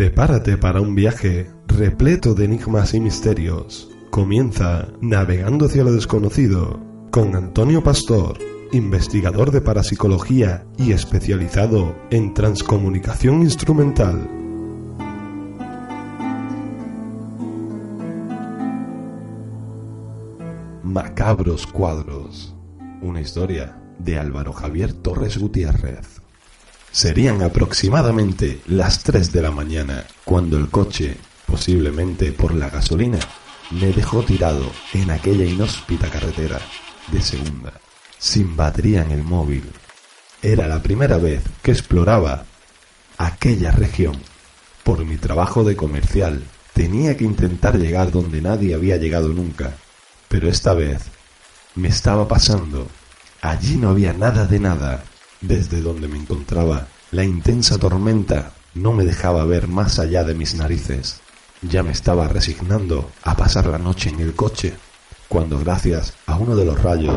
Prepárate para un viaje repleto de enigmas y misterios. Comienza Navegando hacia lo desconocido con Antonio Pastor, investigador de parapsicología y especializado en transcomunicación instrumental. Macabros cuadros. Una historia de Álvaro Javier Torres Gutiérrez. Serían aproximadamente las 3 de la mañana cuando el coche, posiblemente por la gasolina, me dejó tirado en aquella inhóspita carretera de segunda, sin batería en el móvil. Era la primera vez que exploraba aquella región. Por mi trabajo de comercial tenía que intentar llegar donde nadie había llegado nunca, pero esta vez me estaba pasando. Allí no había nada de nada. Desde donde me encontraba, la intensa tormenta no me dejaba ver más allá de mis narices. Ya me estaba resignando a pasar la noche en el coche, cuando gracias a uno de los rayos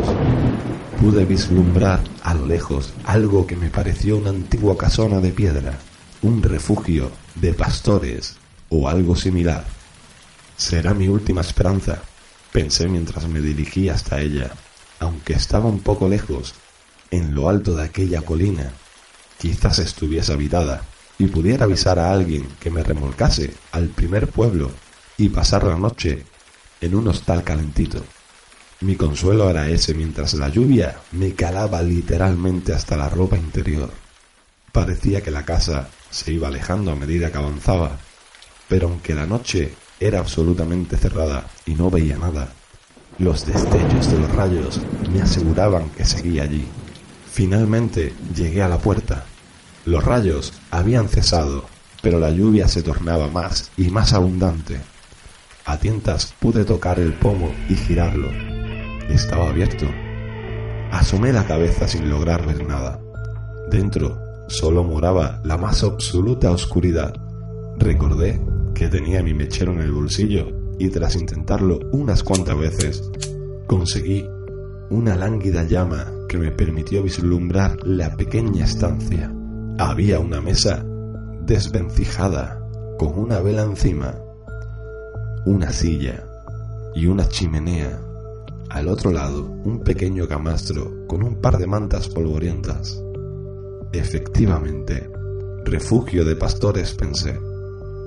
pude vislumbrar a lo lejos algo que me pareció una antigua casona de piedra, un refugio de pastores o algo similar. Será mi última esperanza, pensé mientras me dirigía hasta ella, aunque estaba un poco lejos, en lo alto de aquella colina. Quizás estuviese habitada y pudiera avisar a alguien que me remolcase al primer pueblo y pasar la noche en un hostal calentito. Mi consuelo era ese mientras la lluvia me calaba literalmente hasta la ropa interior. Parecía que la casa se iba alejando a medida que avanzaba, pero aunque la noche era absolutamente cerrada y no veía nada, los destellos de los rayos me aseguraban que seguía allí. Finalmente llegué a la puerta. Los rayos habían cesado, pero la lluvia se tornaba más y más abundante. A tientas pude tocar el pomo y girarlo. Estaba abierto. Asomé la cabeza sin lograr ver nada. Dentro solo moraba la más absoluta oscuridad. Recordé que tenía mi mechero en el bolsillo y tras intentarlo unas cuantas veces, conseguí una lánguida llama que me permitió vislumbrar la pequeña estancia. Había una mesa desvencijada con una vela encima, una silla y una chimenea. Al otro lado, un pequeño camastro con un par de mantas polvorientas. Efectivamente, refugio de pastores, pensé.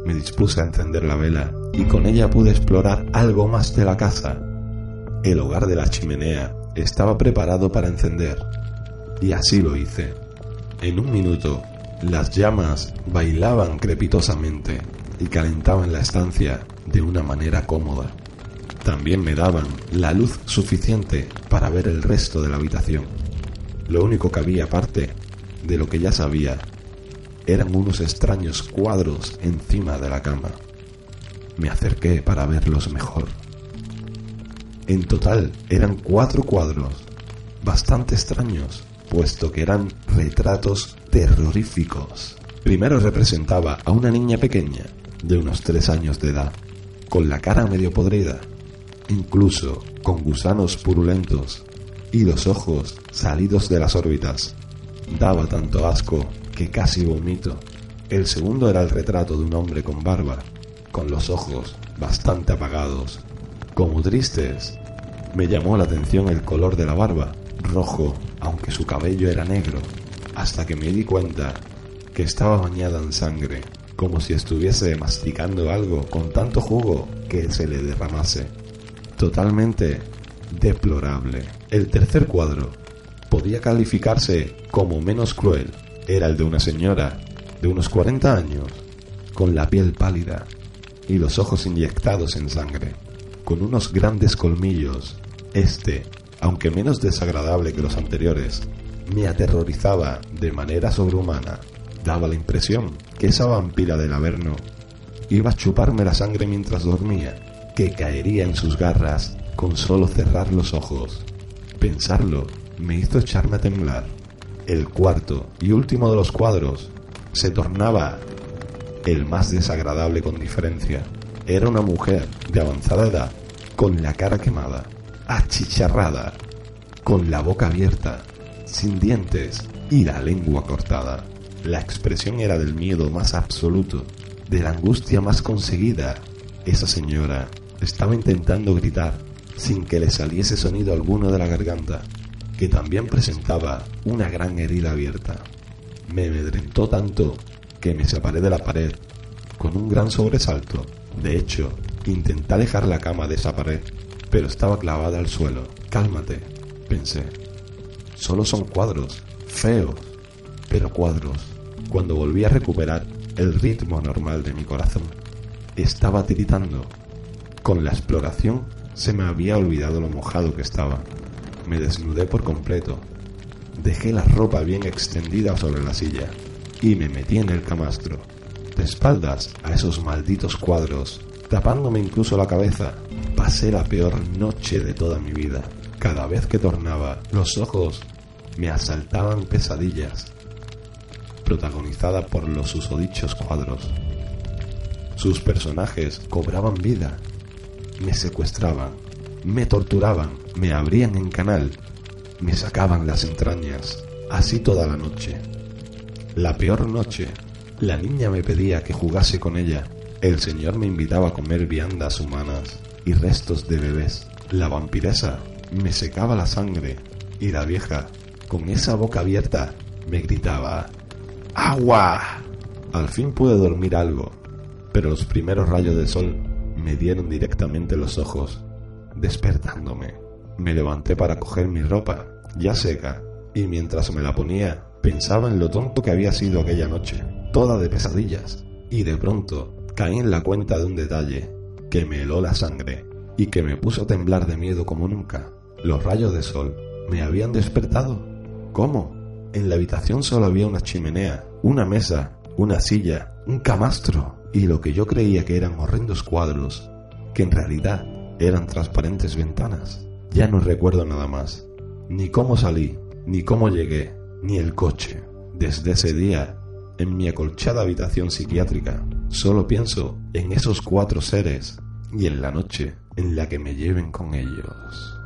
Me dispuse a encender la vela y con ella pude explorar algo más de la casa. El hogar de la chimenea estaba preparado para encender, y así lo hice. En un minuto, las llamas bailaban crepitosamente y calentaban la estancia de una manera cómoda. También me daban la luz suficiente para ver el resto de la habitación. Lo único que había aparte de lo que ya sabía eran unos extraños cuadros encima de la cama. Me acerqué para verlos mejor. En total eran cuatro cuadros, bastante extraños, puesto que eran retratos terroríficos. Primero representaba a una niña pequeña, de unos tres años de edad, con la cara medio podrida, incluso con gusanos purulentos y los ojos salidos de las órbitas. Daba tanto asco que casi vomito. El segundo era el retrato de un hombre con barba, con los ojos bastante apagados como tristes. Me llamó la atención el color de la barba, rojo, aunque su cabello era negro, hasta que me di cuenta que estaba bañada en sangre, como si estuviese masticando algo con tanto jugo que se le derramase. Totalmente deplorable. El tercer cuadro podía calificarse como menos cruel. Era el de una señora de unos 40 años, con la piel pálida y los ojos inyectados en sangre con unos grandes colmillos. Este, aunque menos desagradable que los anteriores, me aterrorizaba de manera sobrehumana. Daba la impresión que esa vampira del Averno iba a chuparme la sangre mientras dormía, que caería en sus garras con solo cerrar los ojos. Pensarlo me hizo echarme a temblar. El cuarto y último de los cuadros se tornaba el más desagradable con diferencia. Era una mujer de avanzada edad, con la cara quemada, achicharrada, con la boca abierta, sin dientes y la lengua cortada. La expresión era del miedo más absoluto. de la angustia más conseguida. Esa señora estaba intentando gritar sin que le saliese sonido alguno de la garganta, que también presentaba una gran herida abierta. Me amedrentó tanto que me separé de la pared con un gran sobresalto. De hecho, intenté alejar la cama de esa pared, pero estaba clavada al suelo. Cálmate, pensé. Solo son cuadros, feos, pero cuadros. Cuando volví a recuperar el ritmo normal de mi corazón, estaba tiritando. Con la exploración se me había olvidado lo mojado que estaba. Me desnudé por completo. Dejé la ropa bien extendida sobre la silla y me metí en el camastro, de espaldas a esos malditos cuadros, tapándome incluso la cabeza. Pasé la peor noche de toda mi vida. Cada vez que tornaba los ojos, me asaltaban pesadillas, protagonizada por los susodichos cuadros. Sus personajes cobraban vida, me secuestraban, me torturaban, me abrían en canal, me sacaban las entrañas, así toda la noche. La peor noche, la niña me pedía que jugase con ella. El señor me invitaba a comer viandas humanas y restos de bebés. La vampiresa me secaba la sangre y la vieja, con esa boca abierta, me gritaba ¡Agua! Al fin pude dormir algo, pero los primeros rayos de sol me dieron directamente los ojos, despertándome. Me levanté para coger mi ropa, ya seca, y mientras me la ponía, Pensaba en lo tonto que había sido aquella noche, toda de pesadillas, y de pronto caí en la cuenta de un detalle que me heló la sangre y que me puso a temblar de miedo como nunca. Los rayos de sol me habían despertado. ¿Cómo? En la habitación solo había una chimenea, una mesa, una silla, un camastro y lo que yo creía que eran horrendos cuadros, que en realidad eran transparentes ventanas. Ya no recuerdo nada más, ni cómo salí, ni cómo llegué, ni el coche. Desde ese día, en mi acolchada habitación psiquiátrica, solo pienso en esos cuatro seres y en la noche en la que me lleven con ellos.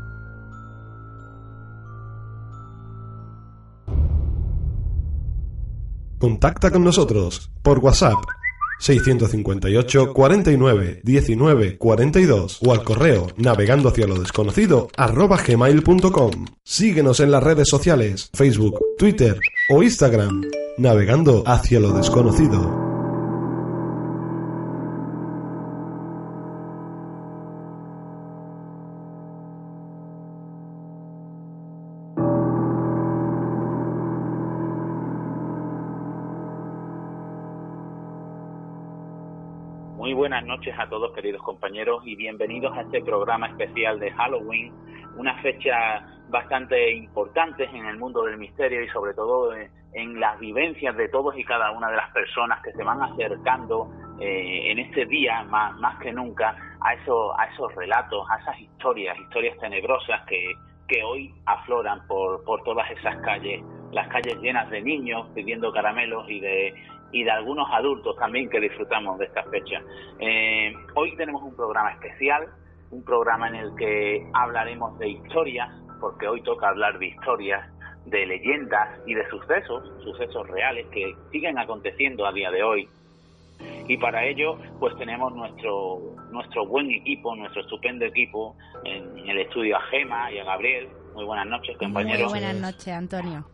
Contacta con nosotros por WhatsApp 658 49 19 42 o al correo navegando hacia lo desconocido gmail.com. Síguenos en las redes sociales, Facebook, Twitter o Instagram, navegando hacia lo desconocido. Noches a todos queridos compañeros y bienvenidos a este programa especial de Halloween, una fecha bastante importante en el mundo del misterio y sobre todo en las vivencias de todos y cada una de las personas que se van acercando eh, en este día más, más que nunca a esos, a esos relatos, a esas historias, historias tenebrosas que, que hoy afloran por, por todas esas calles, las calles llenas de niños pidiendo caramelos y de, y de algunos adultos también que disfrutamos de esta fecha. Eh, hoy tenemos un programa especial, un programa en el que hablaremos de historias, porque hoy toca hablar de historias, de leyendas y de sucesos, sucesos reales que siguen aconteciendo a día de hoy. Y para ello, pues tenemos nuestro, nuestro buen equipo, nuestro estupendo equipo en, el estudio a Gema y a Gabriel. Muy buenas noches, compañeros. Muy buenas noches, Antonio.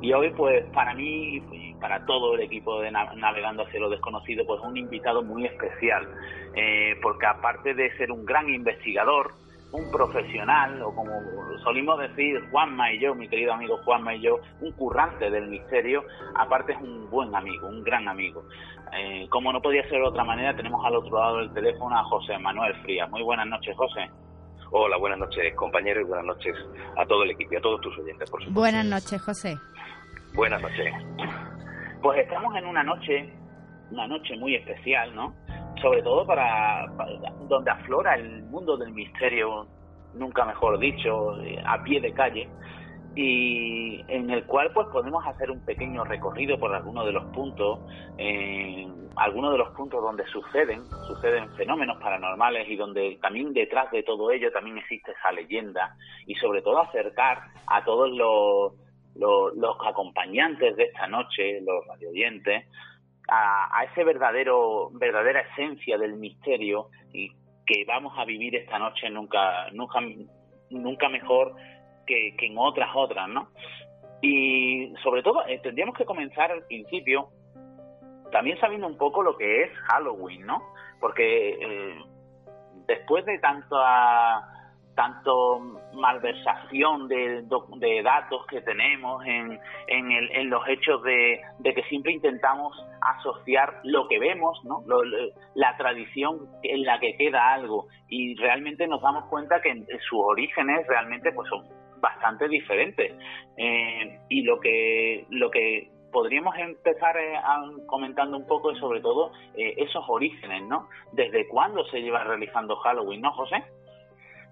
Y hoy, pues para mí y para todo el equipo de Navegando hacia lo desconocido, pues un invitado muy especial, eh, porque aparte de ser un gran investigador, un profesional, o como solimos decir Juanma y yo, mi querido amigo Juanma y yo, un currante del misterio, aparte es un buen amigo, un gran amigo. Eh, como no podía ser de otra manera, tenemos al otro lado del teléfono a José Manuel Frías. Muy buenas noches, José. Hola, buenas noches, compañero, y buenas noches a todo el equipo y a todos tus oyentes, por supuesto. Buenas noches, José. Buenas noches. Pues estamos en una noche, una noche muy especial, ¿no? Sobre todo para, donde aflora el mundo del misterio, nunca mejor dicho, a pie de calle, y en el cual pues podemos hacer un pequeño recorrido por algunos de los puntos, eh, algunos de los puntos donde suceden, suceden fenómenos paranormales y donde también detrás de todo ello también existe esa leyenda y sobre todo acercar a todos los los, acompañantes de esta noche, los radioyentes, a, ese verdadero, verdadera esencia del misterio y que vamos a vivir esta noche nunca, nunca, nunca mejor que, en otras otras, ¿no? Y sobre todo eh, tendríamos que comenzar al principio también sabiendo un poco lo que es Halloween, ¿no? Porque eh, después de tanta tanto malversación de, de, datos que tenemos en, en, el, en los hechos de, que siempre intentamos asociar lo que vemos, ¿no? la tradición en la que queda algo y realmente nos damos cuenta que sus orígenes realmente pues son bastante diferentes eh, y lo que lo que podríamos empezar eh, comentando un poco sobre todo eh, esos orígenes, ¿no? ¿Desde cuándo se lleva realizando Halloween, no, José?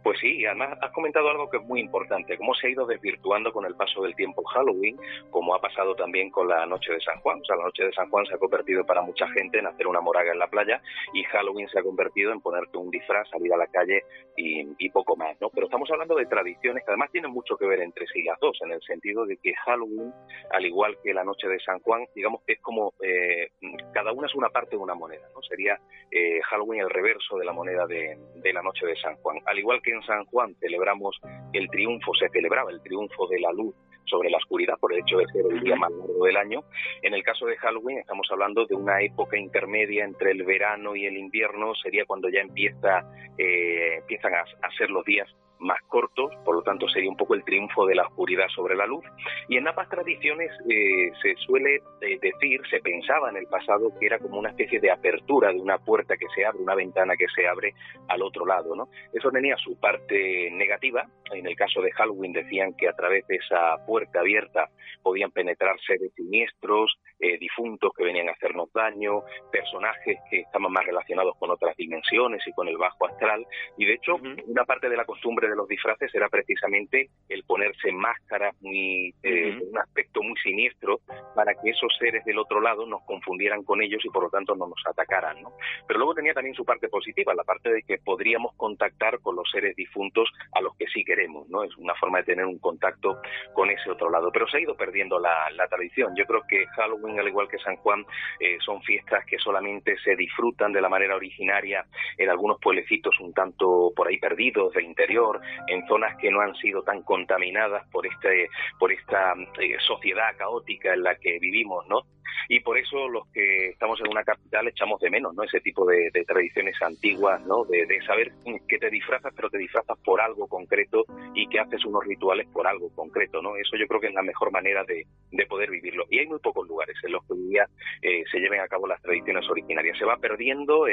Pues sí, además has comentado algo que es muy importante, cómo se ha ido desvirtuando con el paso del tiempo Halloween, como ha pasado también con la noche de San Juan. O sea, la noche de San Juan se ha convertido para mucha gente en hacer una moraga en la playa y Halloween se ha convertido en ponerte un disfraz, salir a la calle y, poco más, ¿no? Pero estamos hablando de tradiciones que además tienen mucho que ver entre sí las dos, en el sentido de que Halloween, al igual que la noche de San Juan, digamos que es como eh, cada una es una parte de una moneda, ¿no? Sería eh, Halloween el reverso de la moneda de, de la noche de San Juan. Al igual que en San Juan celebramos el triunfo, se celebraba el triunfo de la luz sobre la oscuridad por el hecho de ser el día más largo del año. En el caso de Halloween estamos hablando de una época intermedia entre el verano y el invierno, sería cuando ya empieza, eh, empiezan a, a ser los días más cortos, por lo tanto sería un poco el triunfo de la oscuridad sobre la luz. Y en ambas tradiciones eh, se suele eh, decir, se pensaba en el pasado que era como una especie de apertura de una puerta que se abre, una ventana que se abre al otro lado, ¿no? Eso tenía su parte negativa. En el caso de Halloween decían que a través de esa puerta abierta podían penetrar seres siniestros, eh, difuntos que venían a hacernos daño, personajes que estaban más relacionados con otras dimensiones y con el bajo astral. Y de hecho, una parte de la costumbre de los disfraces era precisamente el ponerse máscaras muy, eh, un aspecto muy siniestro para que esos seres del otro lado nos confundieran con ellos y por lo tanto no nos atacaran, ¿no? Pero luego tenía también su parte positiva, la parte de que podríamos contactar con los seres difuntos a los que sí queremos, ¿no? Es una forma de tener un contacto con ese otro lado. Pero se ha ido perdiendo la, tradición. Yo creo que Halloween, al igual que San Juan, eh, son fiestas que solamente se disfrutan de la manera originaria en algunos pueblecitos un tanto por ahí perdidos del interior, en zonas que no han sido tan contaminadas por este por esta eh, sociedad caótica en la que vivimos, ¿no? y por eso los que estamos en una capital echamos de menos no ese tipo de, tradiciones antiguas no de, saber que te disfrazas pero te disfrazas por algo concreto y que haces unos rituales por algo concreto no eso yo creo que es la mejor manera de, poder vivirlo. Y hay muy pocos lugares en los que hoy día eh, se lleven a cabo las tradiciones originarias. Se va perdiendo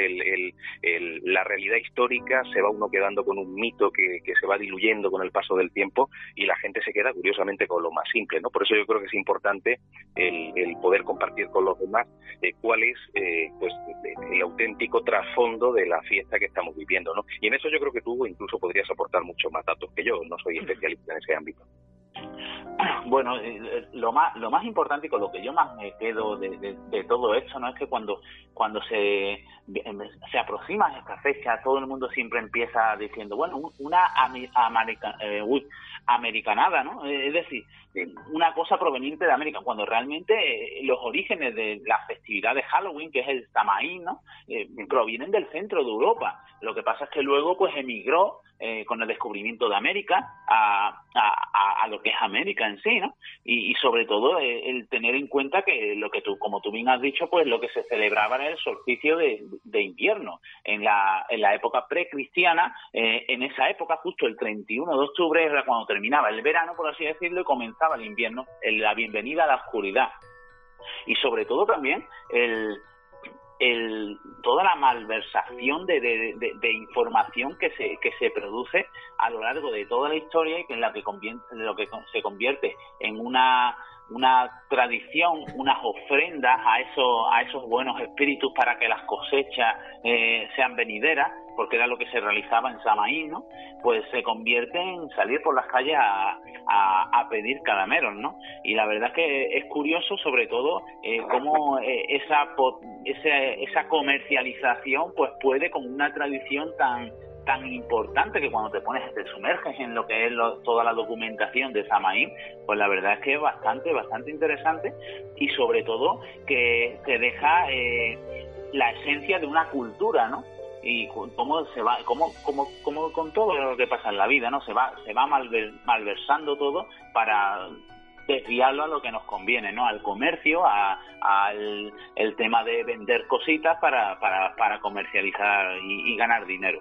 la realidad histórica se va uno quedando con un mito que, se va diluyendo con el paso del tiempo y la gente se queda curiosamente con lo más simple no por eso yo creo que es importante el, el poder compartir con los demás eh, cuál es eh, pues el auténtico trasfondo de la fiesta que estamos viviendo ¿no? y en eso yo creo que tú incluso podrías aportar mucho más datos que yo no soy especialista en ese ámbito bueno, eh, lo más lo más importante y con lo que yo más me quedo de, todo esto no es que cuando cuando se se aproxima esta fecha todo el mundo siempre empieza diciendo bueno una america, americanada, ¿no? Es decir, una cosa proveniente de América, cuando realmente eh, los orígenes de la festividad de Halloween, que es el Samaín, ¿no? Eh, provienen del centro de Europa. Lo que pasa es que luego pues emigró eh, con el descubrimiento de América a, a, lo que es América en sí, ¿no? Y, sobre todo eh, el tener en cuenta que lo que tú, como tú bien has dicho, pues lo que se celebraba era el solsticio de, invierno. En la, en la época precristiana, eh, en esa época, justo el 31 de octubre era cuando terminaba el verano, por así decirlo, y comenzaba el invierno, la bienvenida a la oscuridad. Y sobre todo también el, el, toda la malversación de, de, información que se, que se produce a lo largo de toda la historia y que en la que lo que se convierte en una una tradición, unas ofrendas a esos, a esos buenos espíritus para que las cosechas eh, sean venideras, porque era lo que se realizaba en Samaín, ¿no? Pues se convierte en salir por las calles a, a, pedir caramelos, ¿no? Y la verdad que es curioso, sobre todo, eh, cómo eh, esa, esa, esa comercialización pues puede con una tradición tan tan importante que cuando te pones, te sumerges en lo que es toda la documentación de Samaín, pues la verdad es que es bastante, bastante interesante y sobre todo que te deja eh, la esencia de una cultura, ¿no? y cómo se va, cómo, cómo, cómo con todo lo que pasa en la vida, ¿no? Se va, se va malversando todo para desviarlo a lo que nos conviene, ¿no? Al comercio, al el tema de vender cositas para, para, para comercializar y, ganar dinero.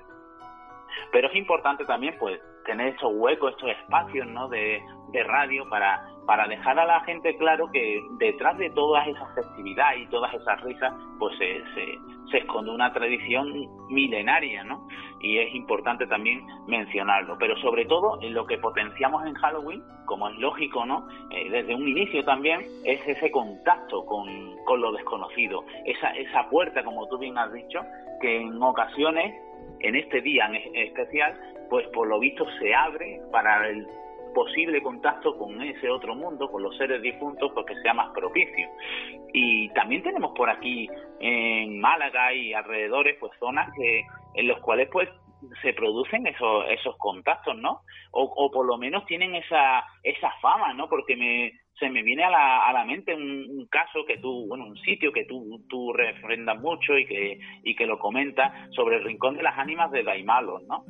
Pero es importante también, pues, tener estos huecos, estos espacios, ¿no? De, de radio para, para dejar a la gente claro que detrás de todas esas festividades y todas esas risas, pues se, se, esconde una tradición milenaria, ¿no? Y es importante también mencionarlo. Pero sobre todo, en lo que potenciamos en Halloween, como es lógico, ¿no? Eh, desde un inicio también, es ese contacto con, con lo desconocido, esa, esa puerta, como tú bien has dicho, que en ocasiones, en este día en especial, pues por lo visto se abre para el posible contacto con ese otro mundo, con los seres difuntos, porque sea más propicio. Y también tenemos por aquí en Málaga y alrededores, pues zonas que en los cuales pues se producen esos esos contactos, ¿no? O, por lo menos tienen esa esa fama, ¿no? Porque me se me viene a la, a la mente un, caso que tú, bueno, un sitio que tú, tú refrendas mucho y que, y que lo comentas sobre el Rincón de las Ánimas de Daimalos, ¿no?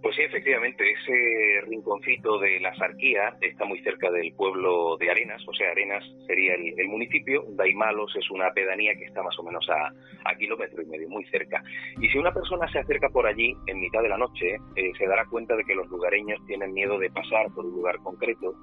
Pues sí, efectivamente, ese rinconcito de la Sarquía está muy cerca del pueblo de Arenas, o sea, Arenas sería el, municipio, Daimalos es una pedanía que está más o menos a, a, kilómetro y medio, muy cerca. Y si una persona se acerca por allí en mitad de la noche, eh, se dará cuenta de que los lugareños tienen miedo de pasar por un lugar concreto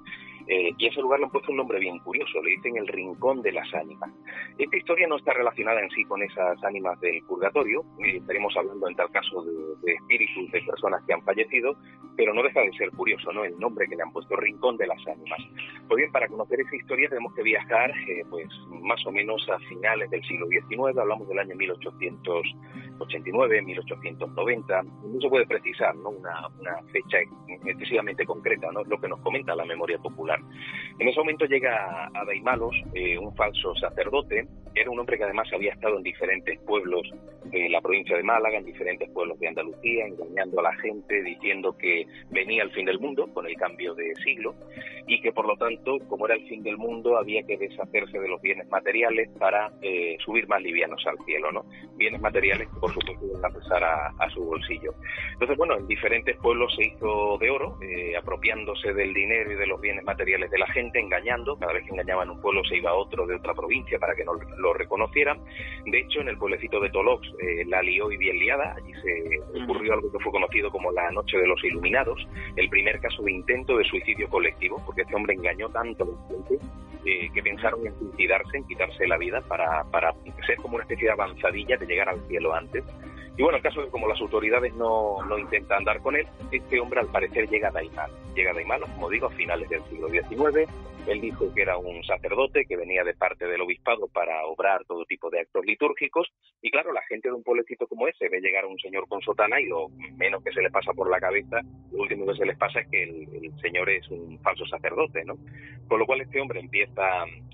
eh, y ese lugar le han puesto un nombre bien curioso, le dicen el Rincón de las Ánimas. Esta historia no está relacionada en sí con esas ánimas del purgatorio, estaremos hablando en tal caso de, espíritus de personas que han fallecido, pero no deja de ser curioso ¿no? el nombre que le han puesto, Rincón de las Ánimas. Pues bien, para conocer esa historia tenemos que viajar eh, pues más o menos a finales del siglo XIX, hablamos del año 1889, 1890, no se puede precisar ¿no? una fecha excesivamente concreta, ¿no? lo que nos comenta la memoria popular. En ese momento llega a Daimalos eh, un falso sacerdote, era un hombre que además había estado en diferentes pueblos de la provincia de Málaga, en diferentes pueblos de Andalucía, engañando a la gente, diciendo que venía el fin del mundo con el cambio de siglo y que por lo tanto, como era el fin del mundo, había que deshacerse de los bienes materiales para eh, subir más livianos al cielo, ¿no? Bienes materiales que por supuesto iban a pesar a, su bolsillo. Entonces, bueno, en diferentes pueblos se hizo de oro, eh, apropiándose del dinero y de los bienes materiales de la gente, engañando. Cada vez que engañaban un pueblo se iba a otro de otra provincia para que no lo reconocieran. De hecho, en el pueblecito de Tolox eh, la lió y bien liada. Allí se ocurrió algo que fue conocido como la Noche de los Iluminados, el primer caso de intento de suicidio colectivo, porque este hombre engañó tanto a la gente eh, que pensaron en suicidarse, en quitarse la vida para, para ser como una especie de avanzadilla de llegar al cielo antes. Y bueno, el caso es que como las autoridades no, no intentan dar con él, este hombre al parecer llega a Daimán. Llega a Daimán, como digo, a finales del siglo XIX. Él dijo que era un sacerdote que venía de parte del obispado para obrar todo tipo de actos litúrgicos. Y claro, la gente de un pueblecito como ese ve llegar a un señor con sotana y lo menos que se le pasa por la cabeza, lo último que se les pasa es que el, el señor es un falso sacerdote, ¿no? Con lo cual este hombre empieza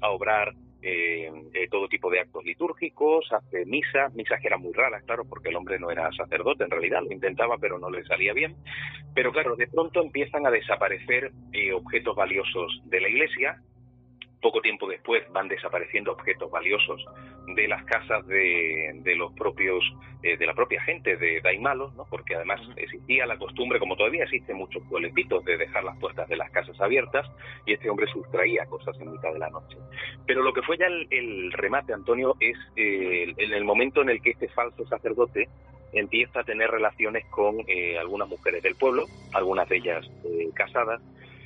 a obrar eh, eh, todo tipo de actos litúrgicos, hace misas, misas que eran muy raras, claro, porque el hombre no era sacerdote en realidad, lo intentaba pero no le salía bien. Pero claro, de pronto empiezan a desaparecer eh, objetos valiosos de la iglesia, poco tiempo después van desapareciendo objetos valiosos de las casas de, los propios eh, de la propia gente de Daimalos, ¿no? porque además existía la costumbre, como todavía existen muchos pueblecitos, de dejar las puertas de las casas abiertas y este hombre sustraía cosas en mitad de la noche. Pero lo que fue ya el, remate, Antonio, es eh, en el momento en el que este falso sacerdote empieza a tener relaciones con eh, algunas mujeres del pueblo, algunas de ellas casadas,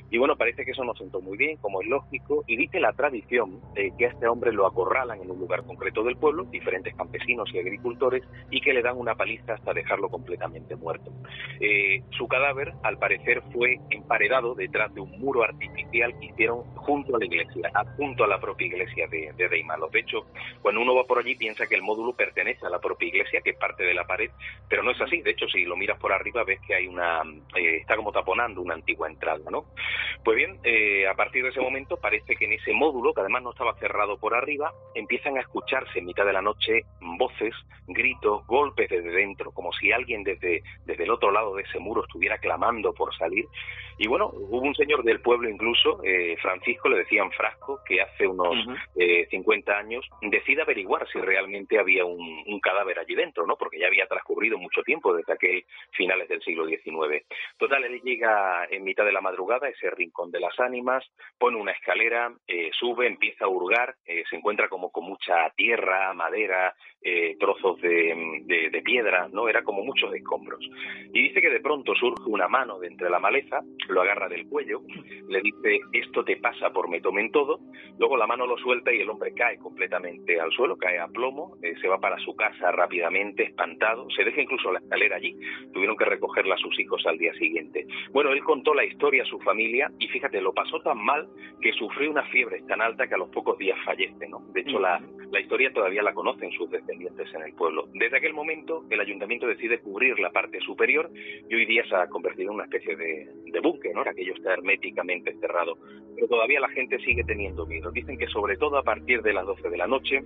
y bueno, parece que eso no sentó muy bien, como es lógico, y dice la tradición que a este hombre lo acorralan en un lugar concreto del pueblo, diferentes campesinos y agricultores, y que le dan una paliza hasta dejarlo completamente muerto. Eh, su cadáver, al parecer, fue emparedado detrás de un muro artificial que hicieron junto a la iglesia, junto a la propia iglesia de, de Deimalos. De hecho, cuando uno va por allí piensa que el módulo pertenece a la propia iglesia, que es parte de la pared, pero no es así. De hecho, si lo miras por arriba ves que hay una, eh, está como taponando una antigua entrada, ¿no? Pues bien, eh, a partir de ese momento parece que en ese módulo, que además no estaba cerrado por arriba, empiezan a escucharse en mitad de la noche voces, gritos, golpes desde dentro, como si alguien desde, desde el otro lado de ese muro estuviera clamando por salir. Y bueno, hubo un señor del pueblo incluso, eh, Francisco, le decían Frasco, que hace unos 50 eh, años decide averiguar si realmente había un, un, cadáver allí dentro, ¿no? Porque ya había transcurrido mucho tiempo desde aquel finales del siglo XIX. Total, él llega en mitad de la madrugada, ese rincón de las ánimas, pone una escalera, eh, sube, empieza a hurgar, se encuentra como con mucha tierra, madera, trozos de, de, de, piedra, ¿no? Era como muchos escombros. Y dice que de pronto surge una mano de entre la maleza, lo agarra del cuello, le dice, esto te pasa por me tomen todo, luego la mano lo suelta y el hombre cae completamente al suelo, cae a plomo, eh, se va para su casa rápidamente, espantado, se deja incluso la escalera allí, tuvieron que recogerla a sus hijos al día siguiente. Bueno, él contó la historia a su familia y fíjate, lo pasó tan mal que sufrió una fiebre tan alta que a los pocos días fallece, ¿no? De hecho, la, la historia todavía la conocen sus en el pueblo. Desde aquel momento, el ayuntamiento decide cubrir la parte superior y hoy día se ha convertido en una especie de, de búnker, ¿no? Aquello está herméticamente cerrado. Pero todavía la gente sigue teniendo miedo. Dicen que sobre todo a partir de las 12 de la noche,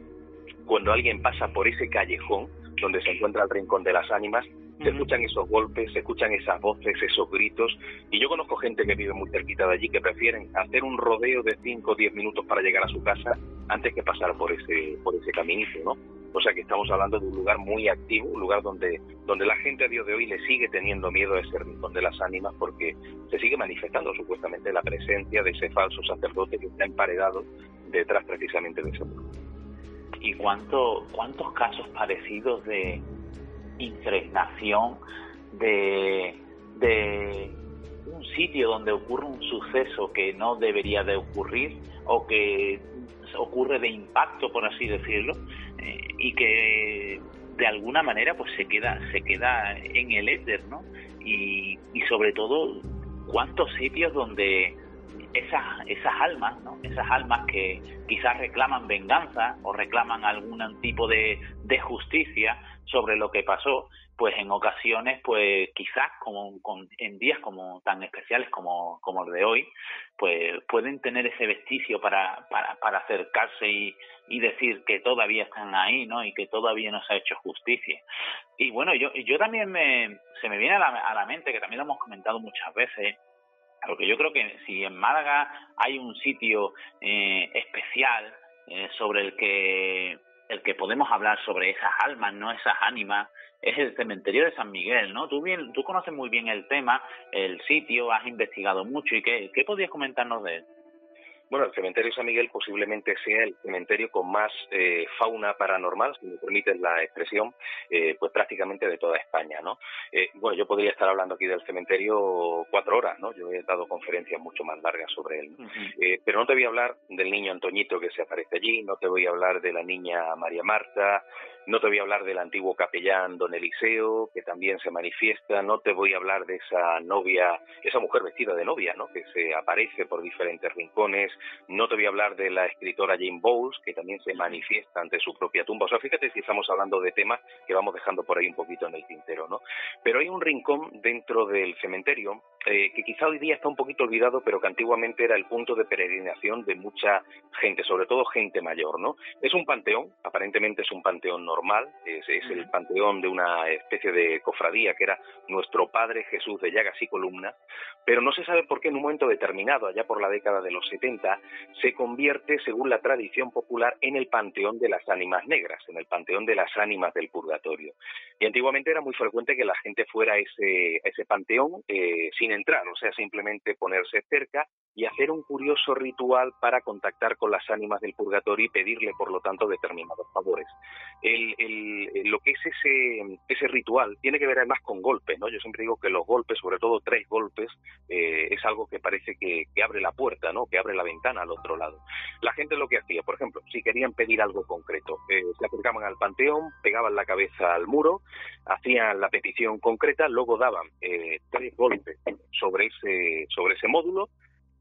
cuando alguien pasa por ese callejón donde se encuentra el rincón de las ánimas, se escuchan esos golpes, se escuchan esas voces, esos gritos. Y yo conozco gente que vive muy cerquita de allí que prefieren hacer un rodeo de 5 o 10 minutos para llegar a su casa antes que pasar por ese, por ese caminito, ¿no? O sea que estamos hablando de un lugar muy activo, un lugar donde, donde la gente a día de hoy le sigue teniendo miedo a ese rincón de las ánimas porque se sigue manifestando supuestamente la presencia de ese falso sacerdote que está emparedado detrás precisamente de ese muro. ¿Y cuánto, cuántos casos parecidos de impregnación de, de un sitio donde ocurre un suceso que no debería de ocurrir o que ocurre de impacto, por así decirlo, eh, y que de alguna manera pues se queda se queda en el éter, ¿no? Y, y sobre todo cuántos sitios donde esas esas almas, ¿no? Esas almas que quizás reclaman venganza o reclaman algún tipo de, de justicia sobre lo que pasó, pues en ocasiones, pues quizás como en días como tan especiales como, como el de hoy, pues pueden tener ese vestigio para, para, para acercarse y, y decir que todavía están ahí, ¿no? Y que todavía no se ha hecho justicia. Y bueno, yo, yo también me, se me viene a la, a la mente, que también lo hemos comentado muchas veces, porque yo creo que si en Málaga hay un sitio eh, especial eh, sobre el que el que podemos hablar sobre esas almas, no esas ánimas, es el cementerio de San Miguel, ¿no? Tú bien, tú conoces muy bien el tema, el sitio, has investigado mucho y qué, qué podrías comentarnos de él. Bueno, el cementerio San Miguel posiblemente sea el cementerio con más eh, fauna paranormal, si me permiten la expresión, eh, pues prácticamente de toda España, ¿no? Eh, bueno, yo podría estar hablando aquí del cementerio cuatro horas, ¿no? Yo he dado conferencias mucho más largas sobre él. eh, pero no te voy a hablar del niño Antoñito que se aparece allí, no te voy a hablar de la niña María Marta, no te voy a hablar del antiguo capellán don Eliseo, que también se manifiesta, no te voy a hablar de esa novia, esa mujer vestida de novia, ¿no? Que se aparece por diferentes rincones, no te voy a hablar de la escritora Jane Bowles, que también se manifiesta ante su propia tumba. O sea, fíjate si estamos hablando de temas que vamos dejando por ahí un poquito en el tintero, ¿no? Pero hay un rincón dentro del cementerio eh, que quizá hoy día está un poquito olvidado, pero que antiguamente era el punto de peregrinación de mucha gente, sobre todo gente mayor, ¿no? Es un panteón, aparentemente es un panteón normal, es, es el panteón de una especie de cofradía que era nuestro Padre Jesús de llagas y columnas, pero no se sabe por qué en un momento determinado, allá por la década de los 70, se convierte, según la tradición popular, en el panteón de las ánimas negras, en el panteón de las ánimas del purgatorio. Y antiguamente era muy frecuente que la gente fuera a ese, a ese panteón eh, sin entrar, o sea, simplemente ponerse cerca y hacer un curioso ritual para contactar con las ánimas del purgatorio y pedirle, por lo tanto, determinados favores. El, el, lo que es ese, ese ritual tiene que ver además con golpes, ¿no? Yo siempre digo que los golpes, sobre todo tres golpes, eh, es algo que parece que, que, abre la puerta, ¿no? Que abre la ventana al otro lado. La gente lo que hacía, por ejemplo, si querían pedir algo concreto, eh, se acercaban al panteón, pegaban la cabeza al muro, hacían la petición concreta, luego daban eh, tres golpes sobre ese, sobre ese módulo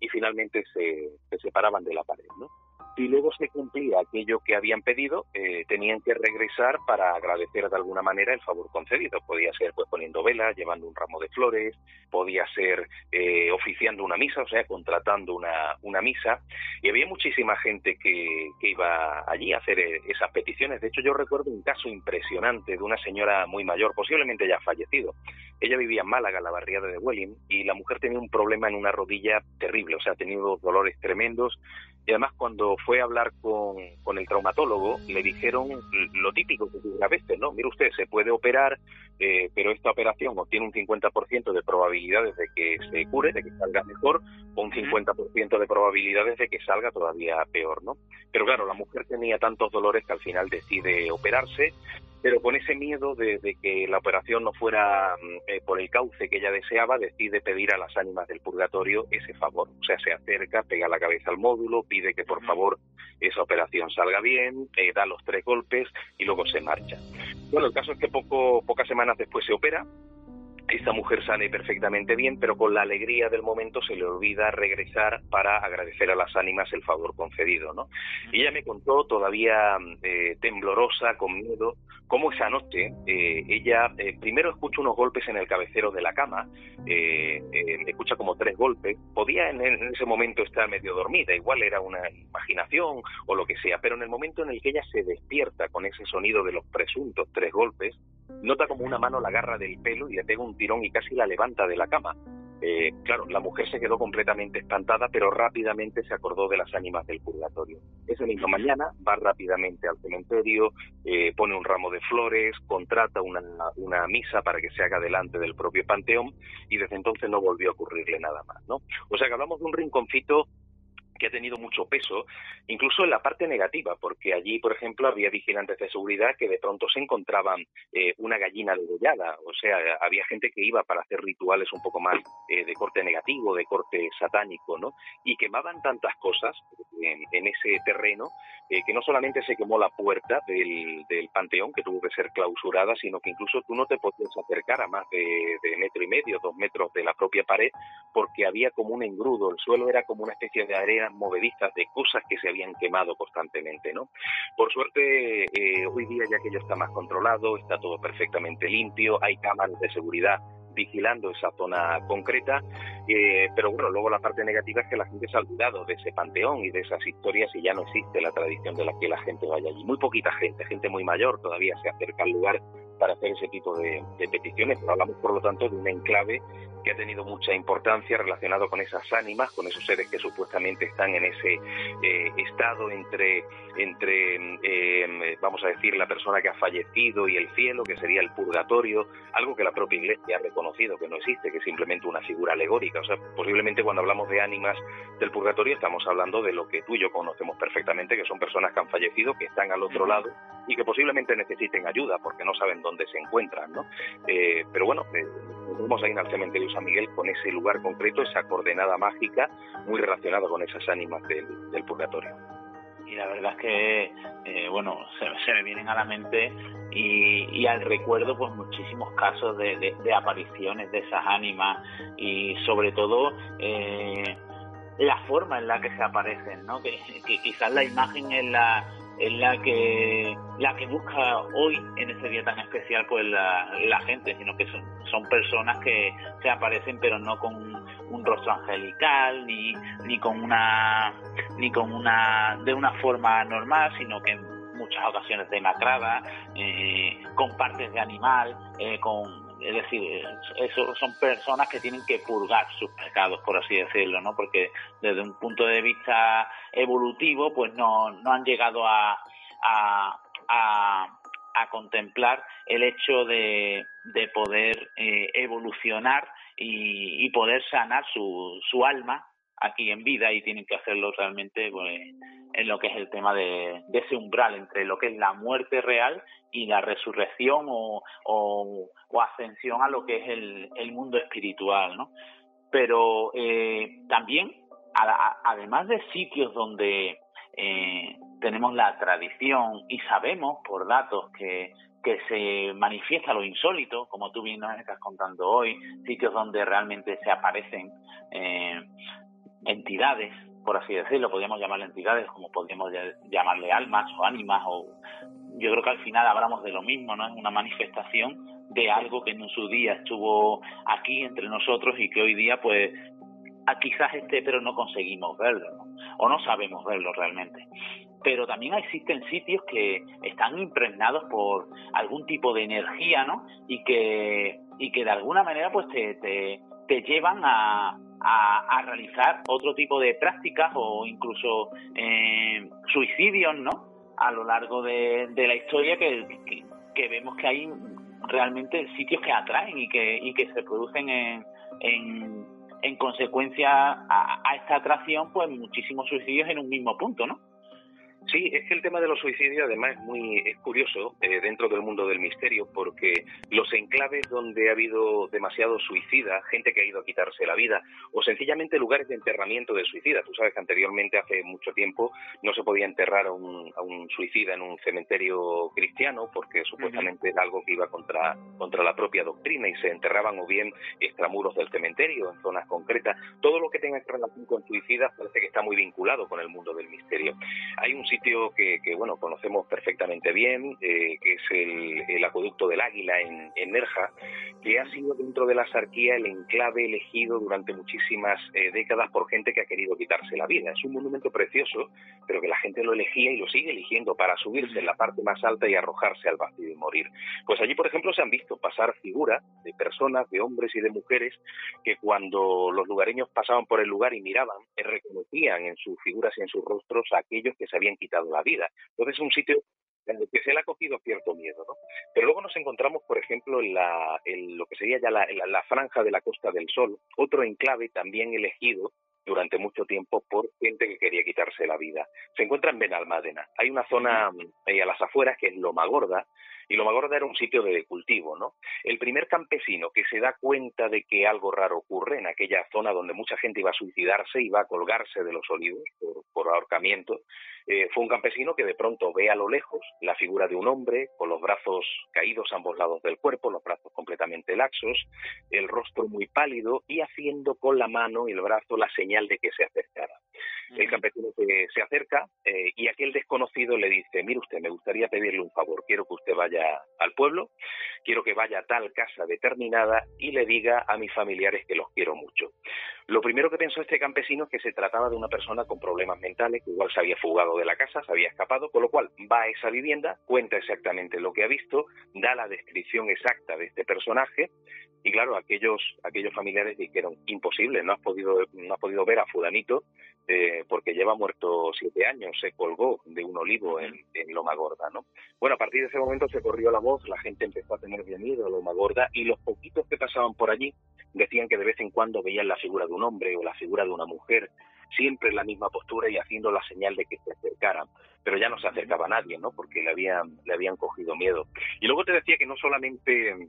y finalmente se, se separaban de la pared, ¿no? Si luego se cumplía aquello que habían pedido, eh, tenían que regresar para agradecer de alguna manera el favor concedido. Podía ser pues poniendo velas, llevando un ramo de flores, podía ser eh, oficiando una misa, o sea, contratando una, una misa. Y había muchísima gente que, que iba allí a hacer eh, esas peticiones. De hecho, yo recuerdo un caso impresionante de una señora muy mayor, posiblemente ya fallecido. Ella vivía en Málaga, la barriada de Welling, y la mujer tenía un problema en una rodilla terrible, o sea, ha tenido dolores tremendos y además cuando a hablar con, con el traumatólogo le dijeron lo típico que a veces, ¿no? Mire usted, se puede operar, eh, pero esta operación tiene un 50% de probabilidades de que se cure, de que salga mejor, o un 50% de probabilidades de que salga todavía peor, ¿no? Pero claro, la mujer tenía tantos dolores que al final decide operarse, pero con ese miedo de, que la operación no fuera mm, eh, por el cauce que ella deseaba, decide pedir a las ánimas del purgatorio ese favor. O sea, se acerca, pega la cabeza al módulo, pide que por favor esa operación salga bien, eh, da los tres golpes y luego se marcha. Bueno, el caso es que poco, pocas semanas después se opera, esta mujer sale perfectamente bien, pero con la alegría del momento se le olvida regresar para agradecer a las ánimas el favor concedido, ¿no? Y ella me contó todavía eh, temblorosa, con miedo, cómo esa noche eh, ella eh, primero escucha unos golpes en el cabecero de la cama, escucha como tres golpes, podía en, en, ese momento estar medio dormida, igual era una imaginación o lo que sea, pero en el momento en el que ella se despierta con ese sonido de los presuntos tres golpes, nota como una mano la agarra del pelo y le pega un tirón y casi la levanta de la cama. Eh, claro, la mujer se quedó completamente espantada, pero rápidamente se acordó de las ánimas del purgatorio. Esa misma mañana va rápidamente al cementerio, eh, pone un ramo de flores, contrata una, una, misa para que se haga delante del propio panteón y desde entonces no volvió a ocurrirle nada más, ¿no? O sea que hablamos de un rinconcito que ha tenido mucho peso, incluso en la parte negativa, porque allí, por ejemplo, había vigilantes de seguridad que de pronto se encontraban eh, una gallina degollada, o sea, había gente que iba para hacer rituales un poco más eh, de corte negativo, de corte satánico, ¿no? Y quemaban tantas cosas en, ese terreno eh, que no solamente se quemó la puerta del, panteón, que tuvo que ser clausurada, sino que incluso tú no te podías acercar a más de, de metro y medio, dos metros de la propia pared, porque había como un engrudo, el suelo era como una especie de arena movedizas de cosas que se habían quemado constantemente, ¿no? Por suerte, eh, hoy día ya aquello está más controlado, está todo perfectamente limpio, hay cámaras de seguridad vigilando esa zona concreta, eh, pero bueno, luego la parte negativa es que la gente se ha olvidado de ese panteón y de esas historias y ya no existe la tradición de la que la gente vaya allí. Muy poquita gente, gente muy mayor todavía se acerca al lugar para hacer ese tipo de, peticiones, hablamos por lo tanto de un enclave que ha tenido mucha importancia relacionado con esas ánimas, con esos seres que supuestamente están en ese eh, estado entre, entre eh, vamos a decir, la persona que ha fallecido y el cielo, que sería el purgatorio, algo que la propia Iglesia ha reconocido que no existe, que es simplemente una figura alegórica. O sea, posiblemente cuando hablamos de ánimas del purgatorio estamos hablando de lo que tú y yo conocemos perfectamente, que son personas que han fallecido, que están al otro lado y que posiblemente necesiten ayuda porque no saben dónde se encuentran, ¿no? Eh, pero bueno, vamos a ir al cementerio San Miguel con ese lugar concreto, esa coordenada mágica muy relacionada con esas ánimas del, purgatorio. Y la verdad es que, eh, bueno, se, me vienen a la mente y, al recuerdo pues muchísimos casos de, apariciones de esas ánimas y sobre todo eh, la forma en la que se aparecen, ¿no? Que, quizás la imagen es la es la que la que busca hoy en ese día tan especial pues la, gente sino que son, son personas que se aparecen pero no con un, rostro angelical ni ni con una ni con una de una forma normal sino que muchas ocasiones demacrada eh, con partes de animal eh, con es decir, eso son personas que tienen que purgar sus pecados, por así decirlo, ¿no? Porque desde un punto de vista evolutivo, pues no, no han llegado a, a, contemplar el hecho de, de poder eh, evolucionar y, y, poder sanar su, su alma aquí en vida y tienen que hacerlo realmente pues, en lo que es el tema de, ese umbral entre lo que es la muerte real y la resurrección o, o, ascensión a lo que es el, el mundo espiritual, ¿no? Pero eh, también, además de sitios donde eh, tenemos la tradición y sabemos por datos que, que se manifiesta lo insólito, como tú bien nos estás contando hoy, sitios donde realmente se aparecen eh, entidades por así decirlo, podríamos llamarle entidades, como podríamos llamarle almas o ánimas, o yo creo que al final hablamos de lo mismo, ¿no? Es una manifestación de algo que en su día estuvo aquí entre nosotros y que hoy día, pues, quizás esté, pero no conseguimos verlo, ¿no? o no sabemos verlo realmente. Pero también existen sitios que están impregnados por algún tipo de energía, ¿no? Y que, y que de alguna manera, pues, te, te, te llevan a, a, realizar otro tipo de prácticas o incluso eh, suicidios, ¿no? A lo largo de, la historia que, vemos que hay realmente sitios que atraen y que, y que se producen en, en, en consecuencia a, a, esta atracción, pues muchísimos suicidios en un mismo punto, ¿no? Sí, es que el tema de los suicidios además es muy es curioso eh, dentro del mundo del misterio porque los enclaves donde ha habido demasiado suicida, gente que ha ido a quitarse la vida o sencillamente lugares de enterramiento de suicidas. Tú sabes que anteriormente, hace mucho tiempo, no se podía enterrar a un, a un suicida en un cementerio cristiano porque supuestamente era algo que iba contra, contra la propia doctrina y se enterraban o bien extramuros del cementerio, en zonas concretas. Todo lo que tenga relación con suicidas parece que está muy vinculado con el mundo del misterio. Hay un sitio que, bueno conocemos perfectamente bien, eh, que es el, acueducto del Águila en, Nerja, que ha sido dentro de la sarquía el enclave elegido durante muchísimas eh, décadas por gente que ha querido quitarse la vida. Es un monumento precioso, pero que la gente lo elegía y lo sigue eligiendo para subirse en la parte más alta y arrojarse al vacío y morir. Pues allí, por ejemplo, se han visto pasar figuras de personas, de hombres y de mujeres que cuando los lugareños pasaban por el lugar y miraban, reconocían en sus figuras y en sus rostros a aquellos que se habían quitado la vida. Entonces es un sitio en el que se le ha cogido cierto miedo, ¿no? Pero luego nos encontramos, por ejemplo, en, la, lo que sería ya la, la, franja de la Costa del Sol, otro enclave también elegido durante mucho tiempo por gente que quería quitarse la vida. Se encuentra en Benalmádena. Hay una zona ahí a las afueras que es Loma Gorda, y Lomagorda era un sitio de cultivo, ¿no? El primer campesino que se da cuenta de que algo raro ocurre en aquella zona donde mucha gente iba a suicidarse, iba a colgarse de los olivos por, ahorcamiento, eh, fue un campesino que de pronto ve a lo lejos la figura de un hombre con los brazos caídos a ambos lados del cuerpo, los brazos completamente laxos, el rostro muy pálido y haciendo con la mano y el brazo la señal de que se acercara. El campesino se, se acerca eh, y aquel desconocido le dice, mire usted, me gustaría pedirle un favor, quiero que usted vaya al pueblo, quiero que vaya a tal casa determinada y le diga a mis familiares que los quiero mucho. Lo primero que pensó este campesino es que se trataba de una persona con problemas mentales, que igual se había fugado de la casa, se había escapado, con lo cual va a esa vivienda, cuenta exactamente lo que ha visto, da la descripción exacta de este personaje y claro, aquellos, aquellos familiares dijeron, imposible, no has podido, no has podido ver a fulanito eh, porque lleva muerto siete años, se colgó de un olivo en, Loma Gorda, ¿no? Bueno, a partir de ese momento se corrió la voz, la gente empezó a tener miedo a Loma Gorda y los poquitos que pasaban por allí decían que de vez en cuando veían la figura de un hombre o la figura de una mujer, siempre en la misma postura y haciendo la señal de que se acercaran. Pero ya no se acercaba a nadie, ¿no? Porque le habían, le habían cogido miedo. Y luego te decía que no solamente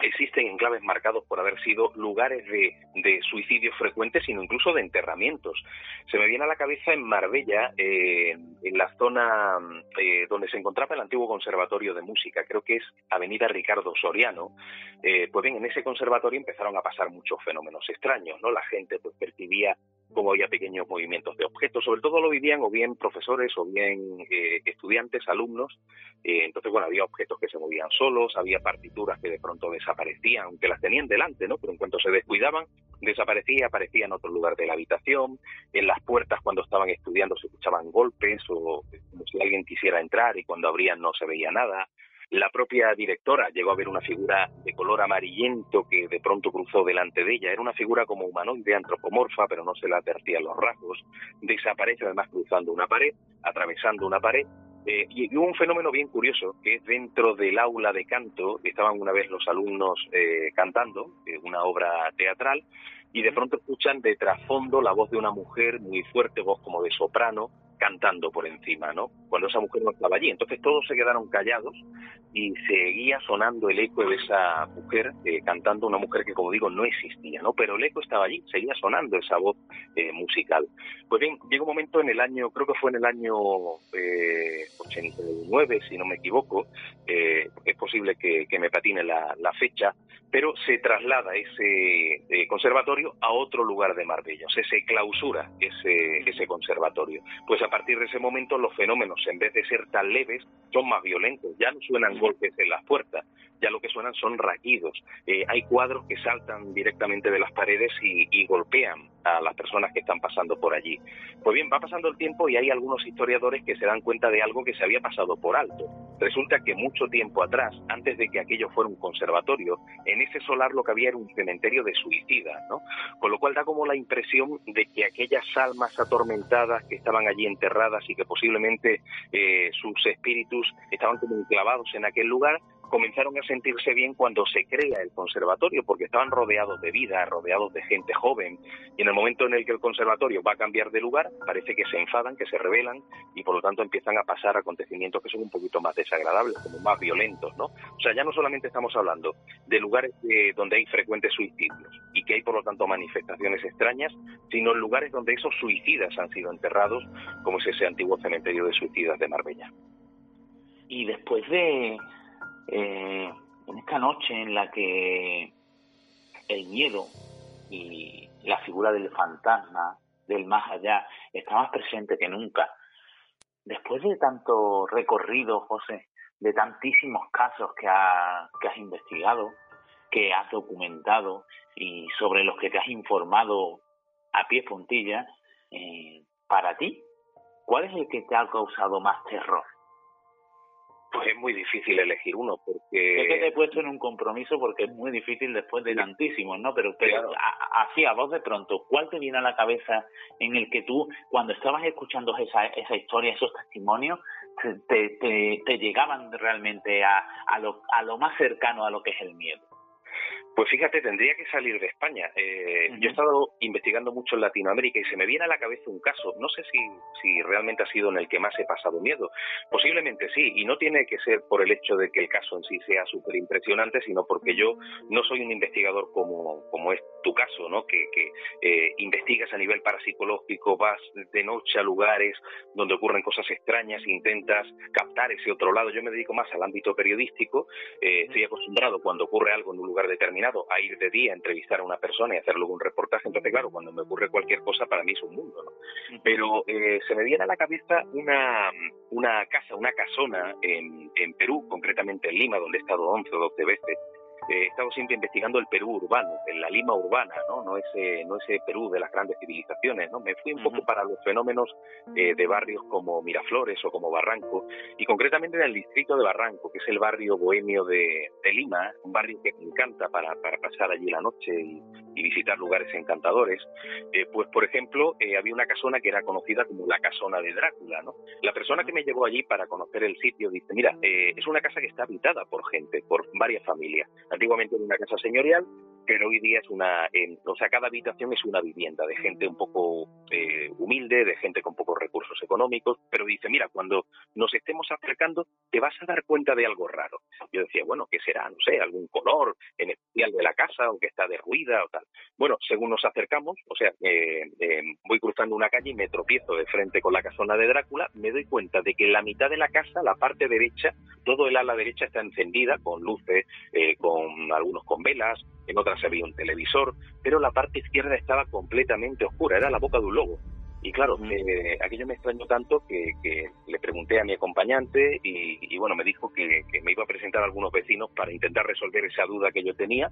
existen enclaves marcados por haber sido lugares de, de, suicidios frecuentes, sino incluso de enterramientos. Se me viene a la cabeza en Marbella, eh, en la zona eh, donde se encontraba el antiguo conservatorio de música, creo que es Avenida Ricardo Soriano. Eh, pues bien, en ese conservatorio empezaron a pasar muchos fenómenos extraños, ¿no? La gente pues percibía como había pequeños movimientos de objetos, sobre todo lo vivían o bien profesores o bien eh, estudiantes, alumnos, eh, entonces bueno, había objetos que se movían solos, había partituras que de pronto desaparecían, aunque las tenían delante, ¿no? Pero en cuanto se descuidaban, desaparecía, aparecía en otro lugar de la habitación, en las puertas cuando estaban estudiando se escuchaban golpes o como si alguien quisiera entrar y cuando abrían no se veía nada, la propia directora llegó a ver una figura de color amarillento que de pronto cruzó delante de ella. Era una figura como humanoide, antropomorfa, pero no se le advertían los rasgos. Desaparece además cruzando una pared, atravesando una pared. Eh, y hubo un fenómeno bien curioso, que es dentro del aula de canto, estaban una vez los alumnos eh, cantando, eh, una obra teatral, y de pronto escuchan de trasfondo la voz de una mujer muy fuerte, voz como de soprano, cantando por encima, ¿no? Cuando esa mujer no estaba allí. Entonces todos se quedaron callados y seguía sonando el eco de esa mujer eh, cantando, una mujer que, como digo, no existía, ¿no? Pero el eco estaba allí, seguía sonando esa voz eh, musical. Pues bien, llegó un momento en el año, creo que fue en el año eh, 89, si no me equivoco, eh, es posible que, me patine la, la fecha, pero se traslada ese eh, conservatorio a otro lugar de Marbella, o sea, se clausura ese, ese conservatorio. Pues a partir de ese momento los fenómenos, en vez de ser tan leves, son más violentos, ya no suenan golpes en las puertas, ya lo que suenan son raquidos. Eh, hay cuadros que saltan directamente de las paredes y, golpean a las personas que están pasando por allí. Pues bien, va pasando el tiempo y hay algunos historiadores que se dan cuenta de algo que se había pasado por alto. Resulta que mucho tiempo atrás, antes de que aquello fuera un conservatorio, en ese solar lo que había era un cementerio de suicidas, ¿no? Con lo cual da como la impresión de que aquellas almas atormentadas que estaban allí enterradas y que posiblemente eh, sus espíritus estaban como enclavados en aquel lugar, comenzaron a sentirse bien cuando se crea el conservatorio, porque estaban rodeados de vida, rodeados de gente joven, y en el momento en el que el conservatorio va a cambiar de lugar, parece que se enfadan, que se rebelan, y por lo tanto empiezan a pasar acontecimientos que son un poquito más desagradables, como más violentos, ¿no? O sea, ya no solamente estamos hablando de lugares donde hay frecuentes suicidios y que hay por lo tanto manifestaciones extrañas, sino en lugares donde esos suicidas han sido enterrados, como es ese antiguo cementerio de suicidas de Marbella. Y después de eh, en esta noche en la que el miedo y la figura del fantasma, del más allá, está más presente que nunca. Después de tanto recorrido, José, de tantísimos casos que, que has investigado, que has documentado y sobre los que te has informado a pie puntilla, eh, para ti, ¿cuál es el que te ha causado más terror? Pues es muy difícil elegir uno porque... Es que te he puesto en un compromiso porque es muy difícil después de tantísimos, ¿no? Pero, pero así a vos de pronto, ¿cuál te viene a la cabeza en el que tú, cuando estabas escuchando esa, esa historia, esos testimonios, te, te, te llegaban realmente a, a, lo, a lo más cercano a lo que es el miedo? Pues fíjate, tendría que salir de España. Eh, yo he estado investigando mucho en Latinoamérica y se me viene a la cabeza un caso, no sé si, si realmente ha sido en el que más he pasado miedo. Posiblemente sí, y no tiene que ser por el hecho de que el caso en sí sea súper impresionante, sino porque yo no soy un investigador como, como es tu caso, ¿no? que, que eh, investigas a nivel parapsicológico, vas de noche a lugares donde ocurren cosas extrañas, intentas captar ese otro lado. Yo me dedico más al ámbito periodístico, eh, estoy acostumbrado cuando ocurre algo en un lugar determinado a ir de día a entrevistar a una persona y hacer luego un reportaje. Entonces, claro, cuando me ocurre cualquier cosa, para mí es un mundo, ¿no? Pero eh, se me viene a la cabeza una, una casa, una casona en, en Perú, concretamente en Lima, donde he estado 11 o 12 veces, he estado siempre investigando el Perú urbano, la Lima urbana, ¿no? No ese, no ese Perú de las grandes civilizaciones, ¿no? Me fui un poco para los fenómenos eh, de barrios como Miraflores o como Barranco, y concretamente en el distrito de Barranco, que es el barrio bohemio de, Lima, un barrio que me encanta para, para pasar allí la noche y, visitar lugares encantadores. Eh, pues, por ejemplo, eh, había una casona que era conocida como la casona de Drácula, ¿no? La persona que me llevó allí para conocer el sitio dice, mira, es una casa que está habitada por gente, por varias familias Antiguamente era una casa señorial, pero hoy día es una, o sea, cada habitación es una vivienda de gente un poco eh, humilde, de gente con pocos recursos económicos, pero dice, mira, cuando nos estemos acercando te vas a dar cuenta de algo raro. Yo decía, bueno, ¿qué será? No sé, algún color en especial de la casa o que está derruida o tal. Bueno, según nos acercamos, o sea, eh, eh, voy cruzando una calle y me tropiezo de frente con la casona de Drácula, me doy cuenta de que la mitad de la casa, la parte derecha, todo el ala derecha está encendida con luces, con algunos con velas, en otras había un televisor, pero la parte izquierda estaba completamente oscura, era la boca de un lobo. Y claro, eh, aquello me extrañó tanto que, le pregunté a mi acompañante y, bueno, me dijo que, me iba a presentar a algunos vecinos para intentar resolver esa duda que yo tenía.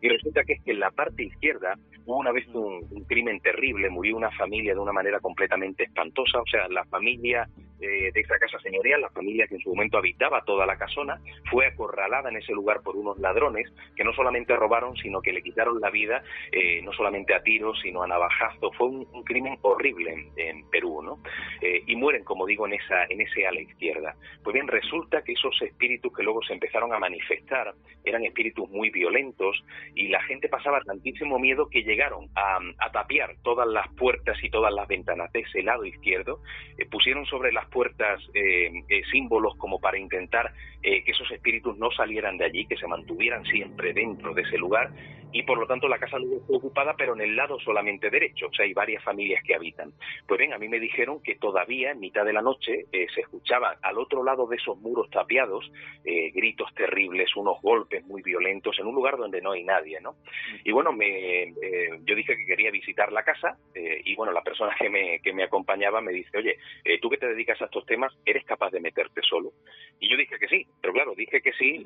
Y resulta que es que en la parte izquierda hubo una vez un, un crimen terrible, murió una familia de una manera completamente espantosa, o sea, la familia de, esa casa señorial, la familia que en su momento habitaba toda la casona, fue acorralada en ese lugar por unos ladrones que no solamente robaron, sino que le quitaron la vida, eh, no solamente a tiros, sino a navajazo. Fue un, crimen horrible en, Perú, ¿no? Eh, y mueren, como digo, en, esa, en ese ala izquierda. Pues bien, resulta que esos espíritus que luego se empezaron a manifestar eran espíritus muy violentos y la gente pasaba tantísimo miedo que llegaron a, tapiar todas las puertas y todas las ventanas de ese lado izquierdo, eh, pusieron sobre las puertas eh, eh, símbolos como para intentar que esos espíritus no salieran de allí, que se mantuvieran siempre dentro de ese lugar y por lo tanto la casa no está ocupada, pero en el lado solamente derecho, o sea, hay varias familias que habitan. Pues bien, a mí me dijeron que todavía en mitad de la noche eh, se escuchaban al otro lado de esos muros tapiados eh, gritos terribles, unos golpes muy violentos en un lugar donde no hay nadie, ¿no? Y bueno, me, eh, yo dije que quería visitar la casa y bueno, la persona que me, que me acompañaba me dice, oye, tú que te dedicas a estos temas, ¿eres capaz de meterte solo? Y yo dije que sí, pero claro, dije que sí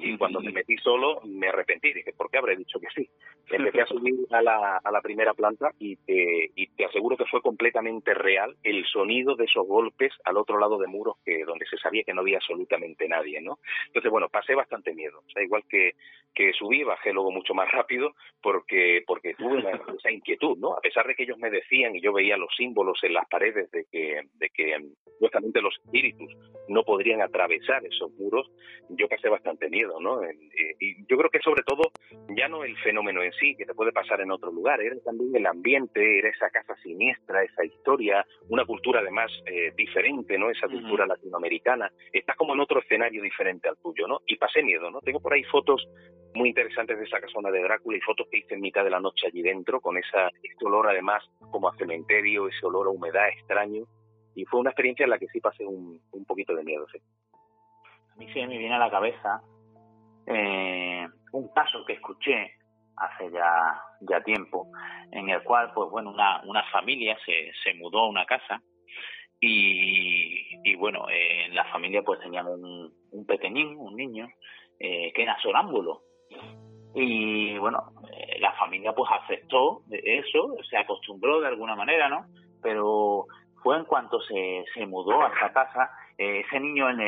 y cuando me metí solo me arrepentí, dije, ¿por qué habré dicho que sí. Empecé a subir a la, a la primera planta y te, y te aseguro que fue completamente real el sonido de esos golpes al otro lado de muros que donde se sabía que no había absolutamente nadie, ¿no? Entonces, bueno, pasé bastante miedo. O sea, igual que, que subí, bajé luego mucho más rápido porque, porque tuve esa inquietud, ¿no? A pesar de que ellos me decían y yo veía los símbolos en las paredes de que, de que supuestamente los espíritus no podrían atravesar esos muros, yo pasé bastante miedo, ¿no? Y yo creo que sobre todo ya no el fenómeno en sí, que te puede pasar en otro lugar, era también el ambiente, era esa casa siniestra, esa historia, una cultura además eh, diferente, ¿no? Esa cultura latinoamericana. Estás como en otro escenario diferente al tuyo, ¿no? Y pasé miedo, ¿no? Tengo por ahí fotos muy interesantes de esa casona de Drácula y fotos que hice en mitad de la noche allí dentro, con esa, ese olor además como a cementerio, ese olor a humedad extraño. Y fue una experiencia en la que sí pasé un, un poquito de miedo, sí. A mí sí me viene a la cabeza eh, un caso que escuché hace ya, ya tiempo, en el cual, pues bueno, una, una familia se, se mudó a una casa y, y bueno, en la familia pues tenían un, un pequeñín, un niño, eh, que era sonámbulo. Y bueno, eh, la familia pues aceptó eso, se acostumbró de alguna manera, ¿no? Pero fue en cuanto se, se mudó a esa casa eh, ese niño en,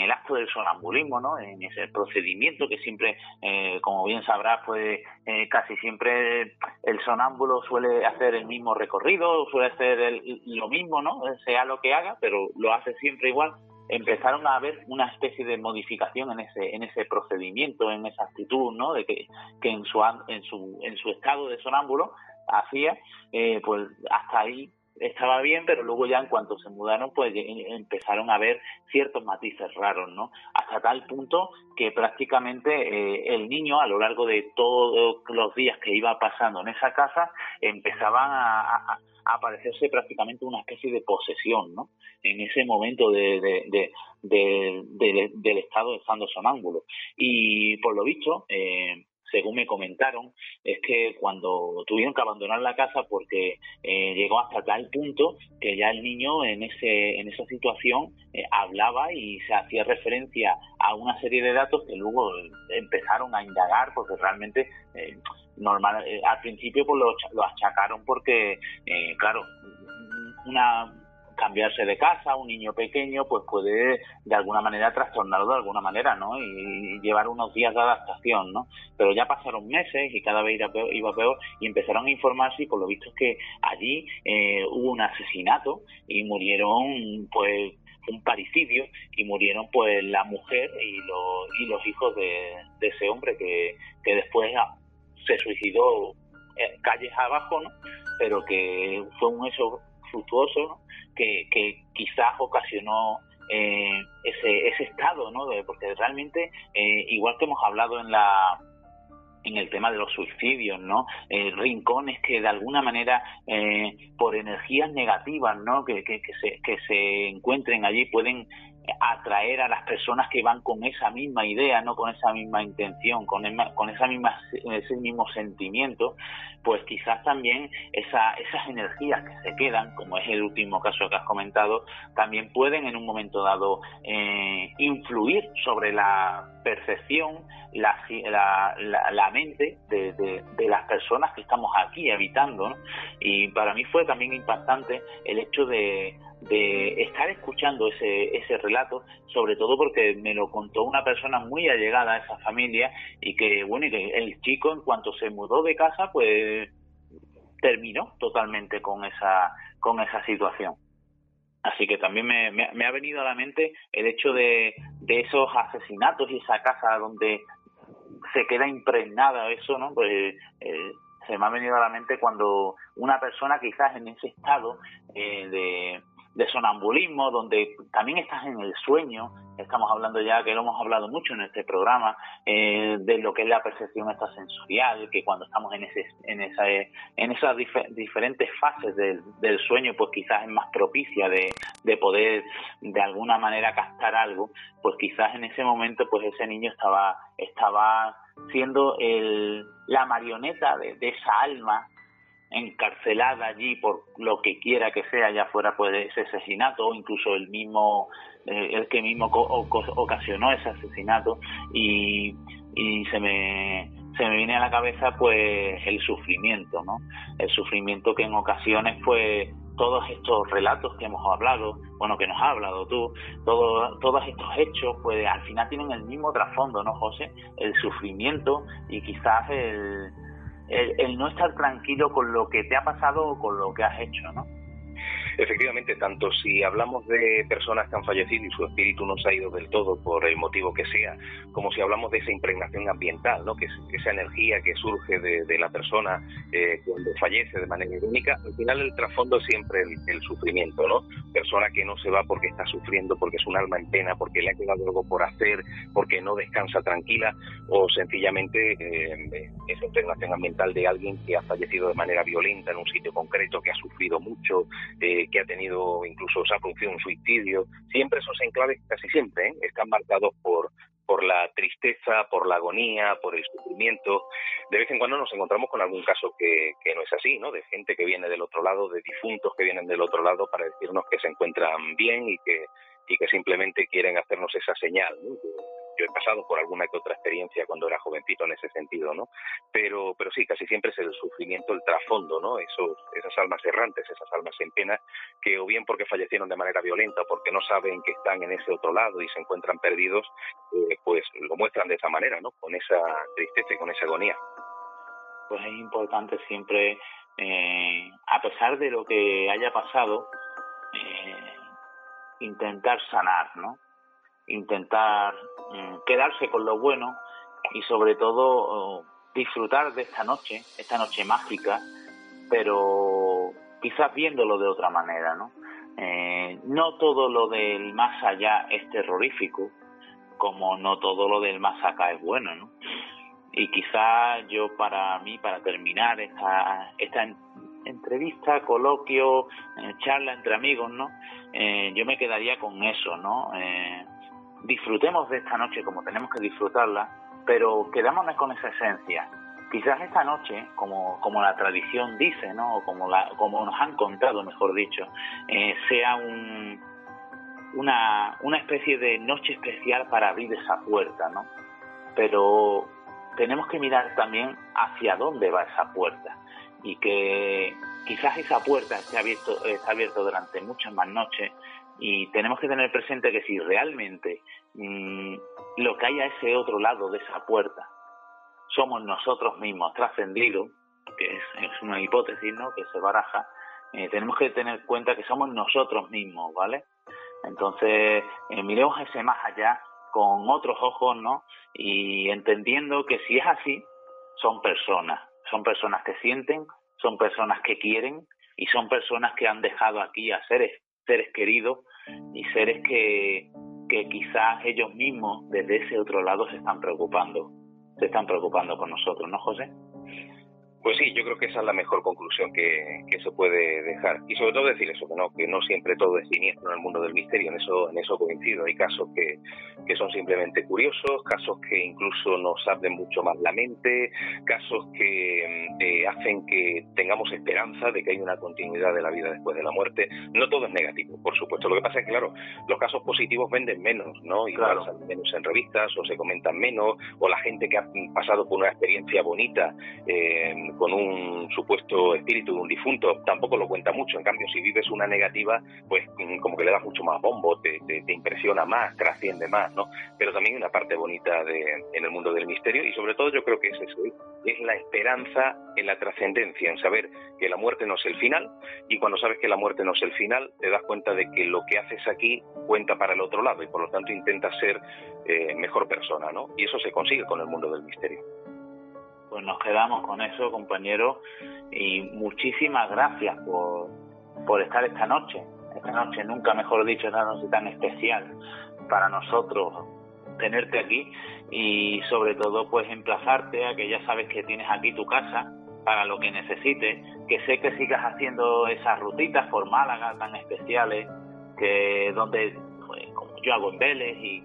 el del sonambulismo, ¿no? en ese procedimiento que siempre, eh, como bien sabrás, pues eh, casi siempre el sonámbulo suele hacer el mismo recorrido, suele hacer lo mismo, ¿no? sea lo que haga, pero lo hace siempre igual. Empezaron a haber una especie de modificación en ese en ese procedimiento, en esa actitud, ¿no? De que, en su en su en su estado de sonámbulo hacía, pues hasta ahí estaba bien, pero luego ya en cuanto se mudaron, pues empezaron a ver ciertos matices raros, ¿no? Hasta tal punto que prácticamente eh, el niño, a lo largo de todos los días que iba pasando en esa casa, empezaban a, aparecerse prácticamente una especie de posesión, ¿no? En ese momento de, del estado de estando sonámbulo. Y por lo visto, eh, según me comentaron, es que cuando tuvieron que abandonar la casa porque eh, llegó hasta tal punto que ya el niño en ese en esa situación eh, hablaba y se hacía referencia a una serie de datos que luego empezaron a indagar porque realmente eh, normal al principio pues lo, lo achacaron porque claro una cambiarse de casa, un niño pequeño, pues puede de alguna manera trastornarlo de alguna manera, ¿no? Y, llevar unos días de adaptación, ¿no? Pero ya pasaron meses y cada vez iba peor, iba peor y empezaron a informarse y por lo visto es que allí eh, hubo un asesinato y murieron, pues, un paricidio y murieron pues la mujer y los, y los hijos de, ese hombre que, que después se suicidó calles abajo, ¿no? Pero que fue un hecho fructuoso, ¿no? que, quizás ocasionó eh, ese, ese estado, ¿no? porque realmente, eh, igual que hemos hablado en la en el tema de los suicidios, ¿no? Eh, rincones que de alguna manera, por energías negativas, ¿no? Que, que, se, que se encuentren allí pueden atraer a las personas que van con esa misma idea, no con esa misma intención, con, con esa misma, ese mismo sentimiento, pues quizás también esa, esas energías que se quedan, como es el último caso que has comentado, también pueden en un momento dado eh, influir sobre la percepción, la, mente de, de, las personas que estamos aquí habitando. Y para mí fue también impactante el hecho de de estar escuchando ese, ese relato, sobre todo porque me lo contó una persona muy allegada a esa familia y que, bueno, y que el chico en cuanto se mudó de casa, pues terminó totalmente con esa, con esa situación. Así que también me, me, ha venido a la mente el hecho de, de esos asesinatos y esa casa donde se queda impregnada eso, ¿no? Pues eh, se me ha venido a la mente cuando una persona quizás en ese estado eh, de, de sonambulismo, donde también estás en el sueño, estamos hablando ya, que lo hemos hablado mucho en este programa, eh, de lo que es la percepción extrasensorial, que cuando estamos en, ese, en, esa, en esas diferentes fases del, del, sueño, pues quizás es más propicia de, de poder de alguna manera captar algo, pues quizás en ese momento pues ese niño estaba, estaba siendo el, la marioneta de, de esa alma encarcelada allí por lo que quiera que sea, ya fuera pues ese asesinato o incluso el mismo, eh, el que mismo ocasionó ese asesinato y, y se me se me viene a la cabeza pues el sufrimiento, ¿no? El sufrimiento que en ocasiones pues todos estos relatos que hemos hablado, bueno, que nos has hablado tú, todo, todos estos hechos, pues al final tienen el mismo trasfondo, ¿no, José? El sufrimiento y quizás el, el, no estar tranquilo con lo que te ha pasado o con lo que has hecho, ¿no? Efectivamente, tanto si hablamos de personas que han fallecido y su espíritu no se ha ido del todo por el motivo que sea, como si hablamos de esa impregnación ambiental, ¿no? que es esa energía que surge de, la persona eh, cuando fallece de manera irónica, al final el trasfondo es siempre el, sufrimiento, ¿no? Persona que no se va porque está sufriendo, porque es un alma en pena, porque le ha quedado algo por hacer, porque no descansa tranquila, o sencillamente eh, esa impregnación ambiental de alguien que ha fallecido de manera violenta en un sitio concreto, que ha sufrido mucho, eh, que ha tenido incluso se ha producido un suicidio, siempre esos enclaves, casi siempre, ¿eh? están marcados por, por la tristeza, por la agonía, por el sufrimiento. De vez en cuando nos encontramos con algún caso que, que, no es así, ¿no? De gente que viene del otro lado, de difuntos que vienen del otro lado para decirnos que se encuentran bien y que, y que simplemente quieren hacernos esa señal, ¿no? Yo he pasado por alguna que otra experiencia cuando era jovencito en ese sentido, ¿no? Pero, pero sí, casi siempre es el sufrimiento, el trasfondo, ¿no? Esos, esas almas errantes, esas almas en pena, que o bien porque fallecieron de manera violenta o porque no saben que están en ese otro lado y se encuentran perdidos, eh, pues lo muestran de esa manera, ¿no? Con esa tristeza y con esa agonía. Pues es importante siempre, eh, a pesar de lo que haya pasado, eh, intentar sanar, ¿no? Intentar mm, quedarse con lo bueno y sobre todo oh, disfrutar de esta noche, esta noche mágica, pero quizás viéndolo de otra manera, ¿no? Eh, no todo lo del más allá es terrorífico, como no todo lo del más acá es bueno, ¿no? Y quizás yo para mí, para terminar esta, esta entrevista, coloquio, eh, charla entre amigos, ¿no? Eh, yo me quedaría con eso, ¿no? Disfrutemos de esta noche como tenemos que disfrutarla, pero quedámonos con esa esencia. Quizás esta noche, como, como la tradición dice, ¿no? o como, la, como nos han contado, mejor dicho, eh, sea un, una, una especie de noche especial para abrir esa puerta, ¿no? Pero tenemos que mirar también hacia dónde va esa puerta y que quizás esa puerta esté abierto, está abierta durante muchas más noches y tenemos que tener presente que si realmente mm, lo que hay a ese otro lado de esa puerta somos nosotros mismos trascendidos, que es, una hipótesis ¿no? que se baraja, eh, tenemos que tener cuenta que somos nosotros mismos, ¿vale? Entonces, eh, miremos ese más allá con otros ojos, ¿no? Y entendiendo que si es así, son personas, son personas que sienten, son personas que quieren y son personas que han dejado aquí a seres seres queridos y seres que, que quizás ellos mismos desde ese otro lado se están preocupando, se están preocupando por nosotros, ¿no, José? Pues sí, yo creo que esa es la mejor conclusión que, que, se puede dejar. Y sobre todo decir eso, que no, que no siempre todo es siniestro en el mundo del misterio, en eso, en eso coincido. Hay casos que, que son simplemente curiosos, casos que incluso nos abren mucho más la mente, casos que mm, eh, hacen que tengamos esperanza de que hay una continuidad de la vida después de la muerte. No todo es negativo, por supuesto. Lo que pasa es que, claro, los casos positivos venden menos, ¿no? Y claro. salen menos en revistas o se comentan menos, o la gente que ha pasado por una experiencia bonita. Eh, con un supuesto espíritu de un difunto, tampoco lo cuenta mucho. En cambio, si vives una negativa, pues mm, como que le das mucho más bombo, te, impresiona más, trasciende más, ¿no? Pero también una parte bonita de, en el mundo del misterio y sobre todo yo creo que es eso, ¿eh? es la esperanza en la trascendencia, en saber que la muerte no es el final y cuando sabes que la muerte no es el final, te das cuenta de que lo que haces aquí cuenta para el otro lado y por lo tanto intentas ser eh, mejor persona, ¿no? Y eso se consigue con el mundo del misterio pues nos quedamos con eso, compañeros, y muchísimas gracias por, por estar esta noche esta noche, nunca mejor dicho, esta noche tan especial para nosotros tenerte aquí y sobre todo pues emplazarte a que ya sabes que tienes aquí tu casa para lo que necesites, que sé que sigas haciendo esas rutitas por Málaga tan especiales, que donde pues, como yo hago en Vélez y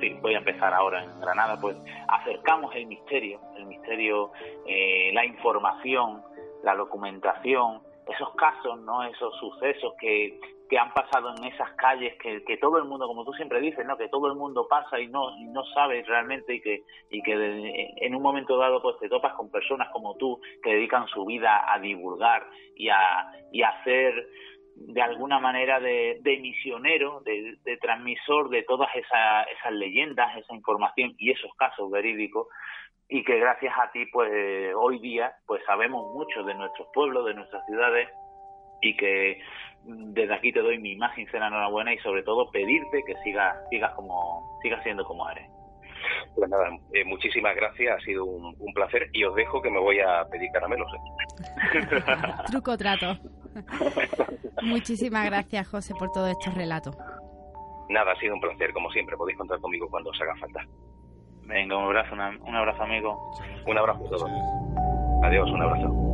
sí, voy a empezar ahora en Granada, pues acercamos el misterio, el misterio, eh, la información, la documentación, esos casos, ¿no? esos sucesos que, que han pasado en esas calles que, que, todo el mundo, como tú siempre dices, ¿no? que todo el mundo pasa y no, y no sabe realmente y que, y que en un momento dado pues te topas con personas como tú que dedican su vida a divulgar y a, y a hacer de alguna manera de, de misionero, de, de, transmisor de todas esas, esas leyendas, esa información y esos casos verídicos y que gracias a ti pues hoy día pues sabemos mucho de nuestros pueblos, de nuestras ciudades y que desde aquí te doy mi más sincera enhorabuena y sobre todo pedirte que sigas sigas como sigas siendo como eres. Pues nada, eh, muchísimas gracias, ha sido un, placer y os dejo que me voy a pedir caramelos. ¿eh? Truco trato. muchísimas gracias, José, por todos estos relatos. Nada, ha sido un placer, como siempre, podéis contar conmigo cuando os haga falta. Venga, un abrazo, un abrazo, amigo. Un abrazo a todos. Adiós, un abrazo.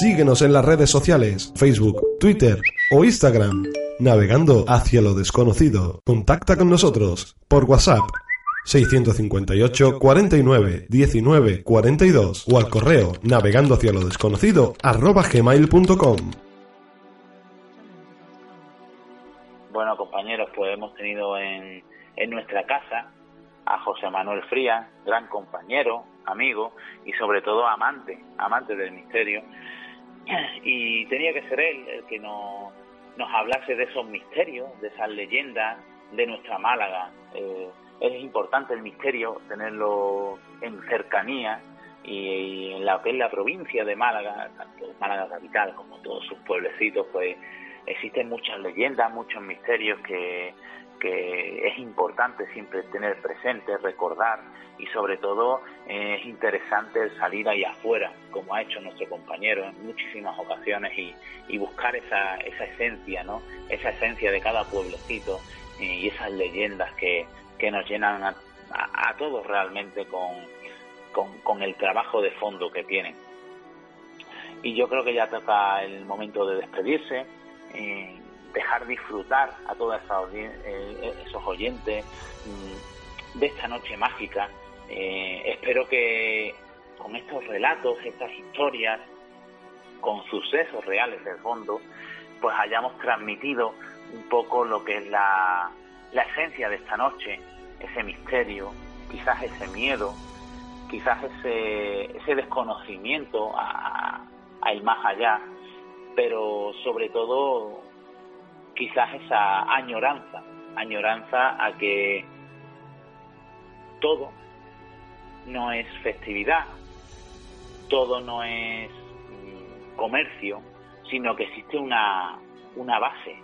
Síguenos en las redes sociales, Facebook, Twitter o Instagram, navegando hacia lo desconocido. Contacta con nosotros por WhatsApp 658 49 19 42 o al correo navegando hacia lo desconocido. Bueno compañeros, pues hemos tenido en, en nuestra casa a José Manuel Frías, gran compañero, amigo y sobre todo amante, amante del misterio. Y tenía que ser él el que nos, nos hablase de esos misterios, de esas leyendas de nuestra Málaga. Eh, es importante el misterio, tenerlo en cercanía y, en la que es la provincia de Málaga, tanto Málaga capital como todos sus pueblecitos, pues existen muchas leyendas, muchos misterios que, que es importante siempre tener presente, recordar y sobre todo eh, es interesante salir ahí afuera, como ha hecho nuestro compañero en muchísimas ocasiones y, y buscar esa, esa esencia, ¿no? Esa esencia de cada pueblecito y esas leyendas que, que nos llenan a, todos realmente con, con, el trabajo de fondo que tienen. Y yo creo que ya toca el momento de despedirse, eh, dejar disfrutar a todos eh, esos oyentes mm, de esta noche mágica. Eh, espero que con estos relatos, estas historias, con sucesos reales del fondo, pues hayamos transmitido un poco lo que es la, la esencia de esta noche, ese misterio, quizás ese miedo, quizás ese, ese desconocimiento a, el más allá, pero sobre todo quizás esa añoranza, añoranza a que todo no es festividad, todo no es mm, comercio, sino que existe una, una base,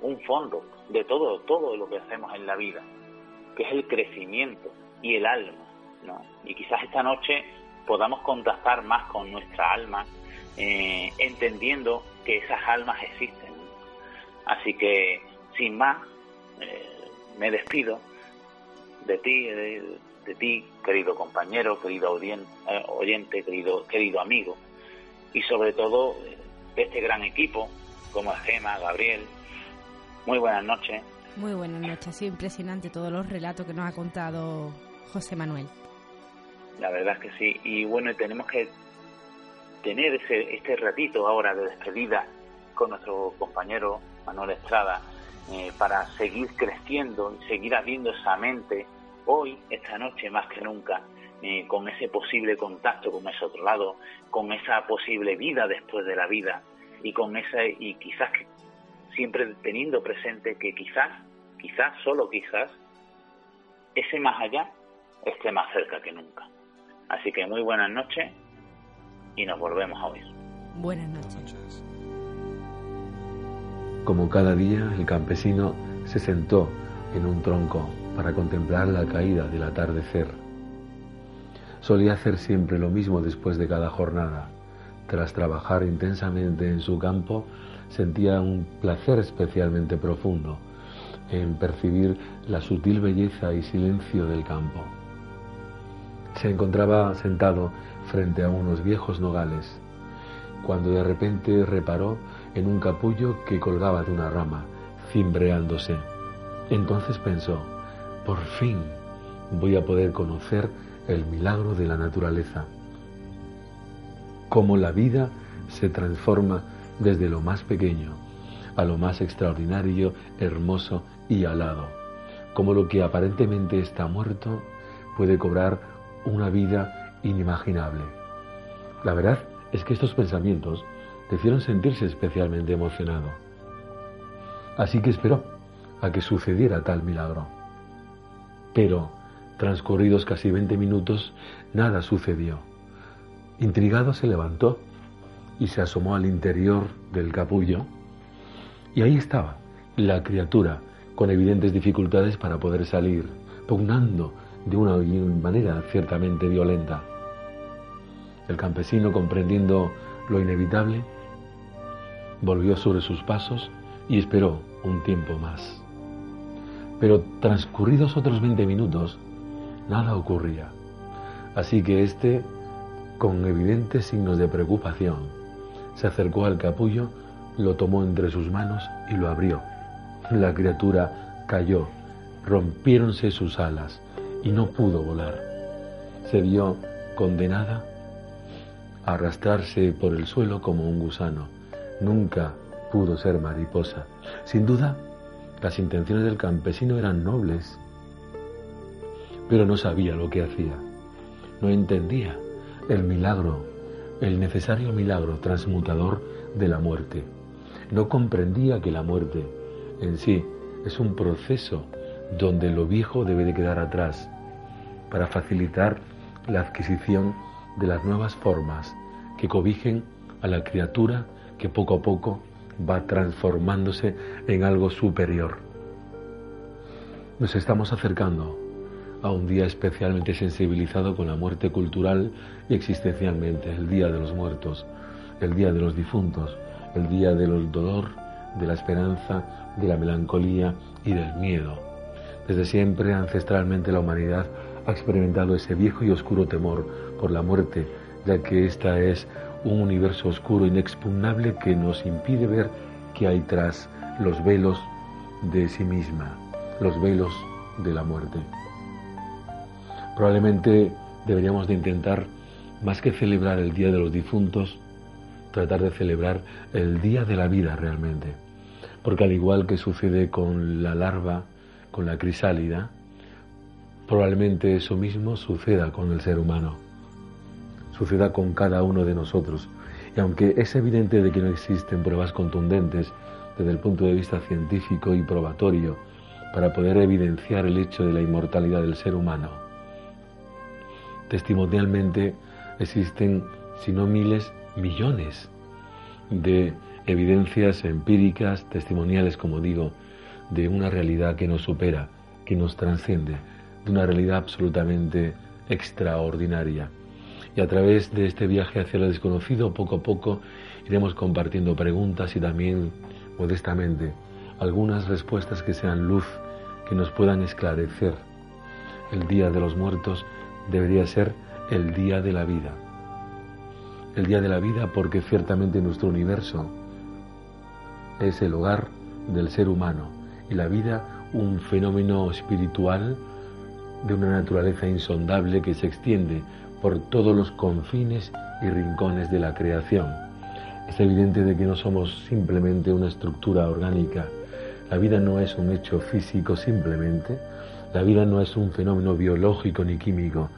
un fondo de todo, todo lo que hacemos en la vida que es el crecimiento y el alma, ¿no? Y quizás esta noche podamos contactar más con nuestra alma, eh, entendiendo que esas almas existen. Así que, sin más, eh, me despido de ti, de, ti, querido compañero, querido eh, oyente, querido, querido amigo, y sobre todo de este gran equipo, como Gema, Gabriel. Muy buenas noches muy buenas noches, ha sido impresionante todos los relatos que nos ha contado José Manuel. La verdad es que sí, y bueno, tenemos que tener ese, este ratito ahora de despedida con nuestro compañero Manuel Estrada eh, para seguir creciendo y seguir abriendo esa mente hoy, esta noche más que nunca, eh, con ese posible contacto con ese otro lado, con esa posible vida después de la vida y con esa y quizás siempre teniendo presente que quizás, quizás, solo quizás, ese más allá esté más cerca que nunca. Así que muy buenas noches y nos volvemos a oír. Buenas noches. Como cada día, el campesino se sentó en un tronco para contemplar la caída del atardecer. Solía hacer siempre lo mismo después de cada jornada. Tras trabajar intensamente en su campo, sentía un placer especialmente profundo en percibir la sutil belleza y silencio del campo. Se encontraba sentado frente a unos viejos nogales, cuando de repente reparó en un capullo que colgaba de una rama, cimbreándose. Entonces pensó, por fin voy a poder conocer el milagro de la naturaleza, cómo la vida se transforma desde lo más pequeño a lo más extraordinario, hermoso y alado, como lo que aparentemente está muerto puede cobrar una vida inimaginable. La verdad es que estos pensamientos le hicieron sentirse especialmente emocionado. Así que esperó a que sucediera tal milagro. Pero, transcurridos casi 20 minutos, nada sucedió. Intrigado se levantó y se asomó al interior del capullo y ahí estaba la criatura con evidentes dificultades para poder salir, pugnando de una manera ciertamente violenta. El campesino, comprendiendo lo inevitable, volvió sobre sus pasos y esperó un tiempo más. Pero transcurridos otros 20 minutos, nada ocurría. Así que éste, con evidentes signos de preocupación, se acercó al capullo, lo tomó entre sus manos y lo abrió. La criatura cayó, rompiéronse sus alas y no pudo volar. Se vio condenada a arrastrarse por el suelo como un gusano. Nunca pudo ser mariposa. Sin duda, las intenciones del campesino eran nobles, pero no sabía lo que hacía. No entendía el milagro, el necesario milagro transmutador de la muerte. No comprendía que la muerte en sí es un proceso donde lo viejo debe de quedar atrás para facilitar la adquisición de las nuevas formas que cobijen a la criatura que poco a poco va transformándose en algo superior. Nos estamos acercando a un día especialmente sensibilizado con la muerte cultural y existencialmente, el Día de los Muertos, el Día de los Difuntos, el Día del dolor, de la esperanza, de la melancolía y del miedo. Desde siempre, ancestralmente, la humanidad ha experimentado ese viejo y oscuro temor por la muerte, ya que esta es un universo oscuro inexpugnable que nos impide ver qué hay tras los velos de sí misma, los velos de la muerte. Probablemente deberíamos de intentar, más que celebrar el Día de los Difuntos, tratar de celebrar el Día de la Vida realmente. Porque al igual que sucede con la larva, con la crisálida, probablemente eso mismo suceda con el ser humano, suceda con cada uno de nosotros. Y aunque es evidente de que no existen pruebas contundentes desde el punto de vista científico y probatorio para poder evidenciar el hecho de la inmortalidad del ser humano, testimonialmente existen, si no miles, millones de evidencias empíricas, testimoniales, como digo, de una realidad que nos supera, que nos transciende, de una realidad absolutamente extraordinaria. Y a través de este viaje hacia lo desconocido, poco a poco iremos compartiendo preguntas y también, modestamente, algunas respuestas que sean luz, que nos puedan esclarecer. El Día de los Muertos debería ser el Día de la Vida. El Día de la Vida porque ciertamente nuestro universo es el hogar del ser humano y la vida un fenómeno espiritual de una naturaleza insondable que se extiende por todos los confines y rincones de la creación. Es evidente de que no somos simplemente una estructura orgánica. La vida no es un hecho físico simplemente. La vida no es un fenómeno biológico ni químico.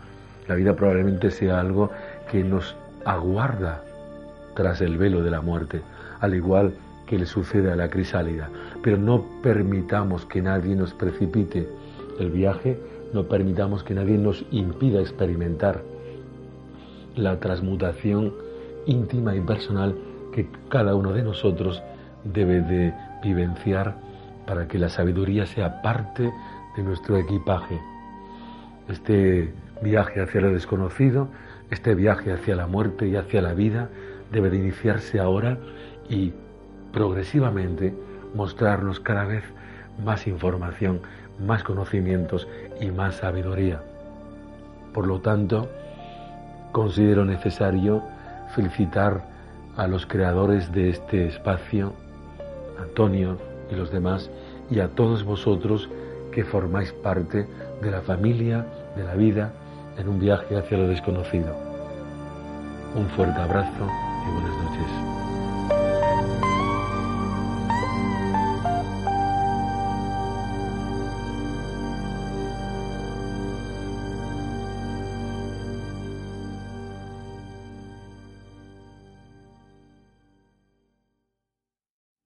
La vida probablemente sea algo que nos aguarda tras el velo de la muerte, al igual que le sucede a la crisálida. Pero no permitamos que nadie nos precipite el viaje, no permitamos que nadie nos impida experimentar la transmutación íntima y personal que cada uno de nosotros debe de vivenciar para que la sabiduría sea parte de nuestro equipaje. Este viaje hacia lo desconocido, este viaje hacia la muerte y hacia la vida debe de iniciarse ahora y progresivamente mostrarnos cada vez más información, más conocimientos y más sabiduría. Por lo tanto, considero necesario felicitar a los creadores de este espacio, Antonio y los demás, y a todos vosotros que formáis parte de la familia, de la vida, en un viaje hacia lo desconocido. Un fuerte abrazo y buenas noches.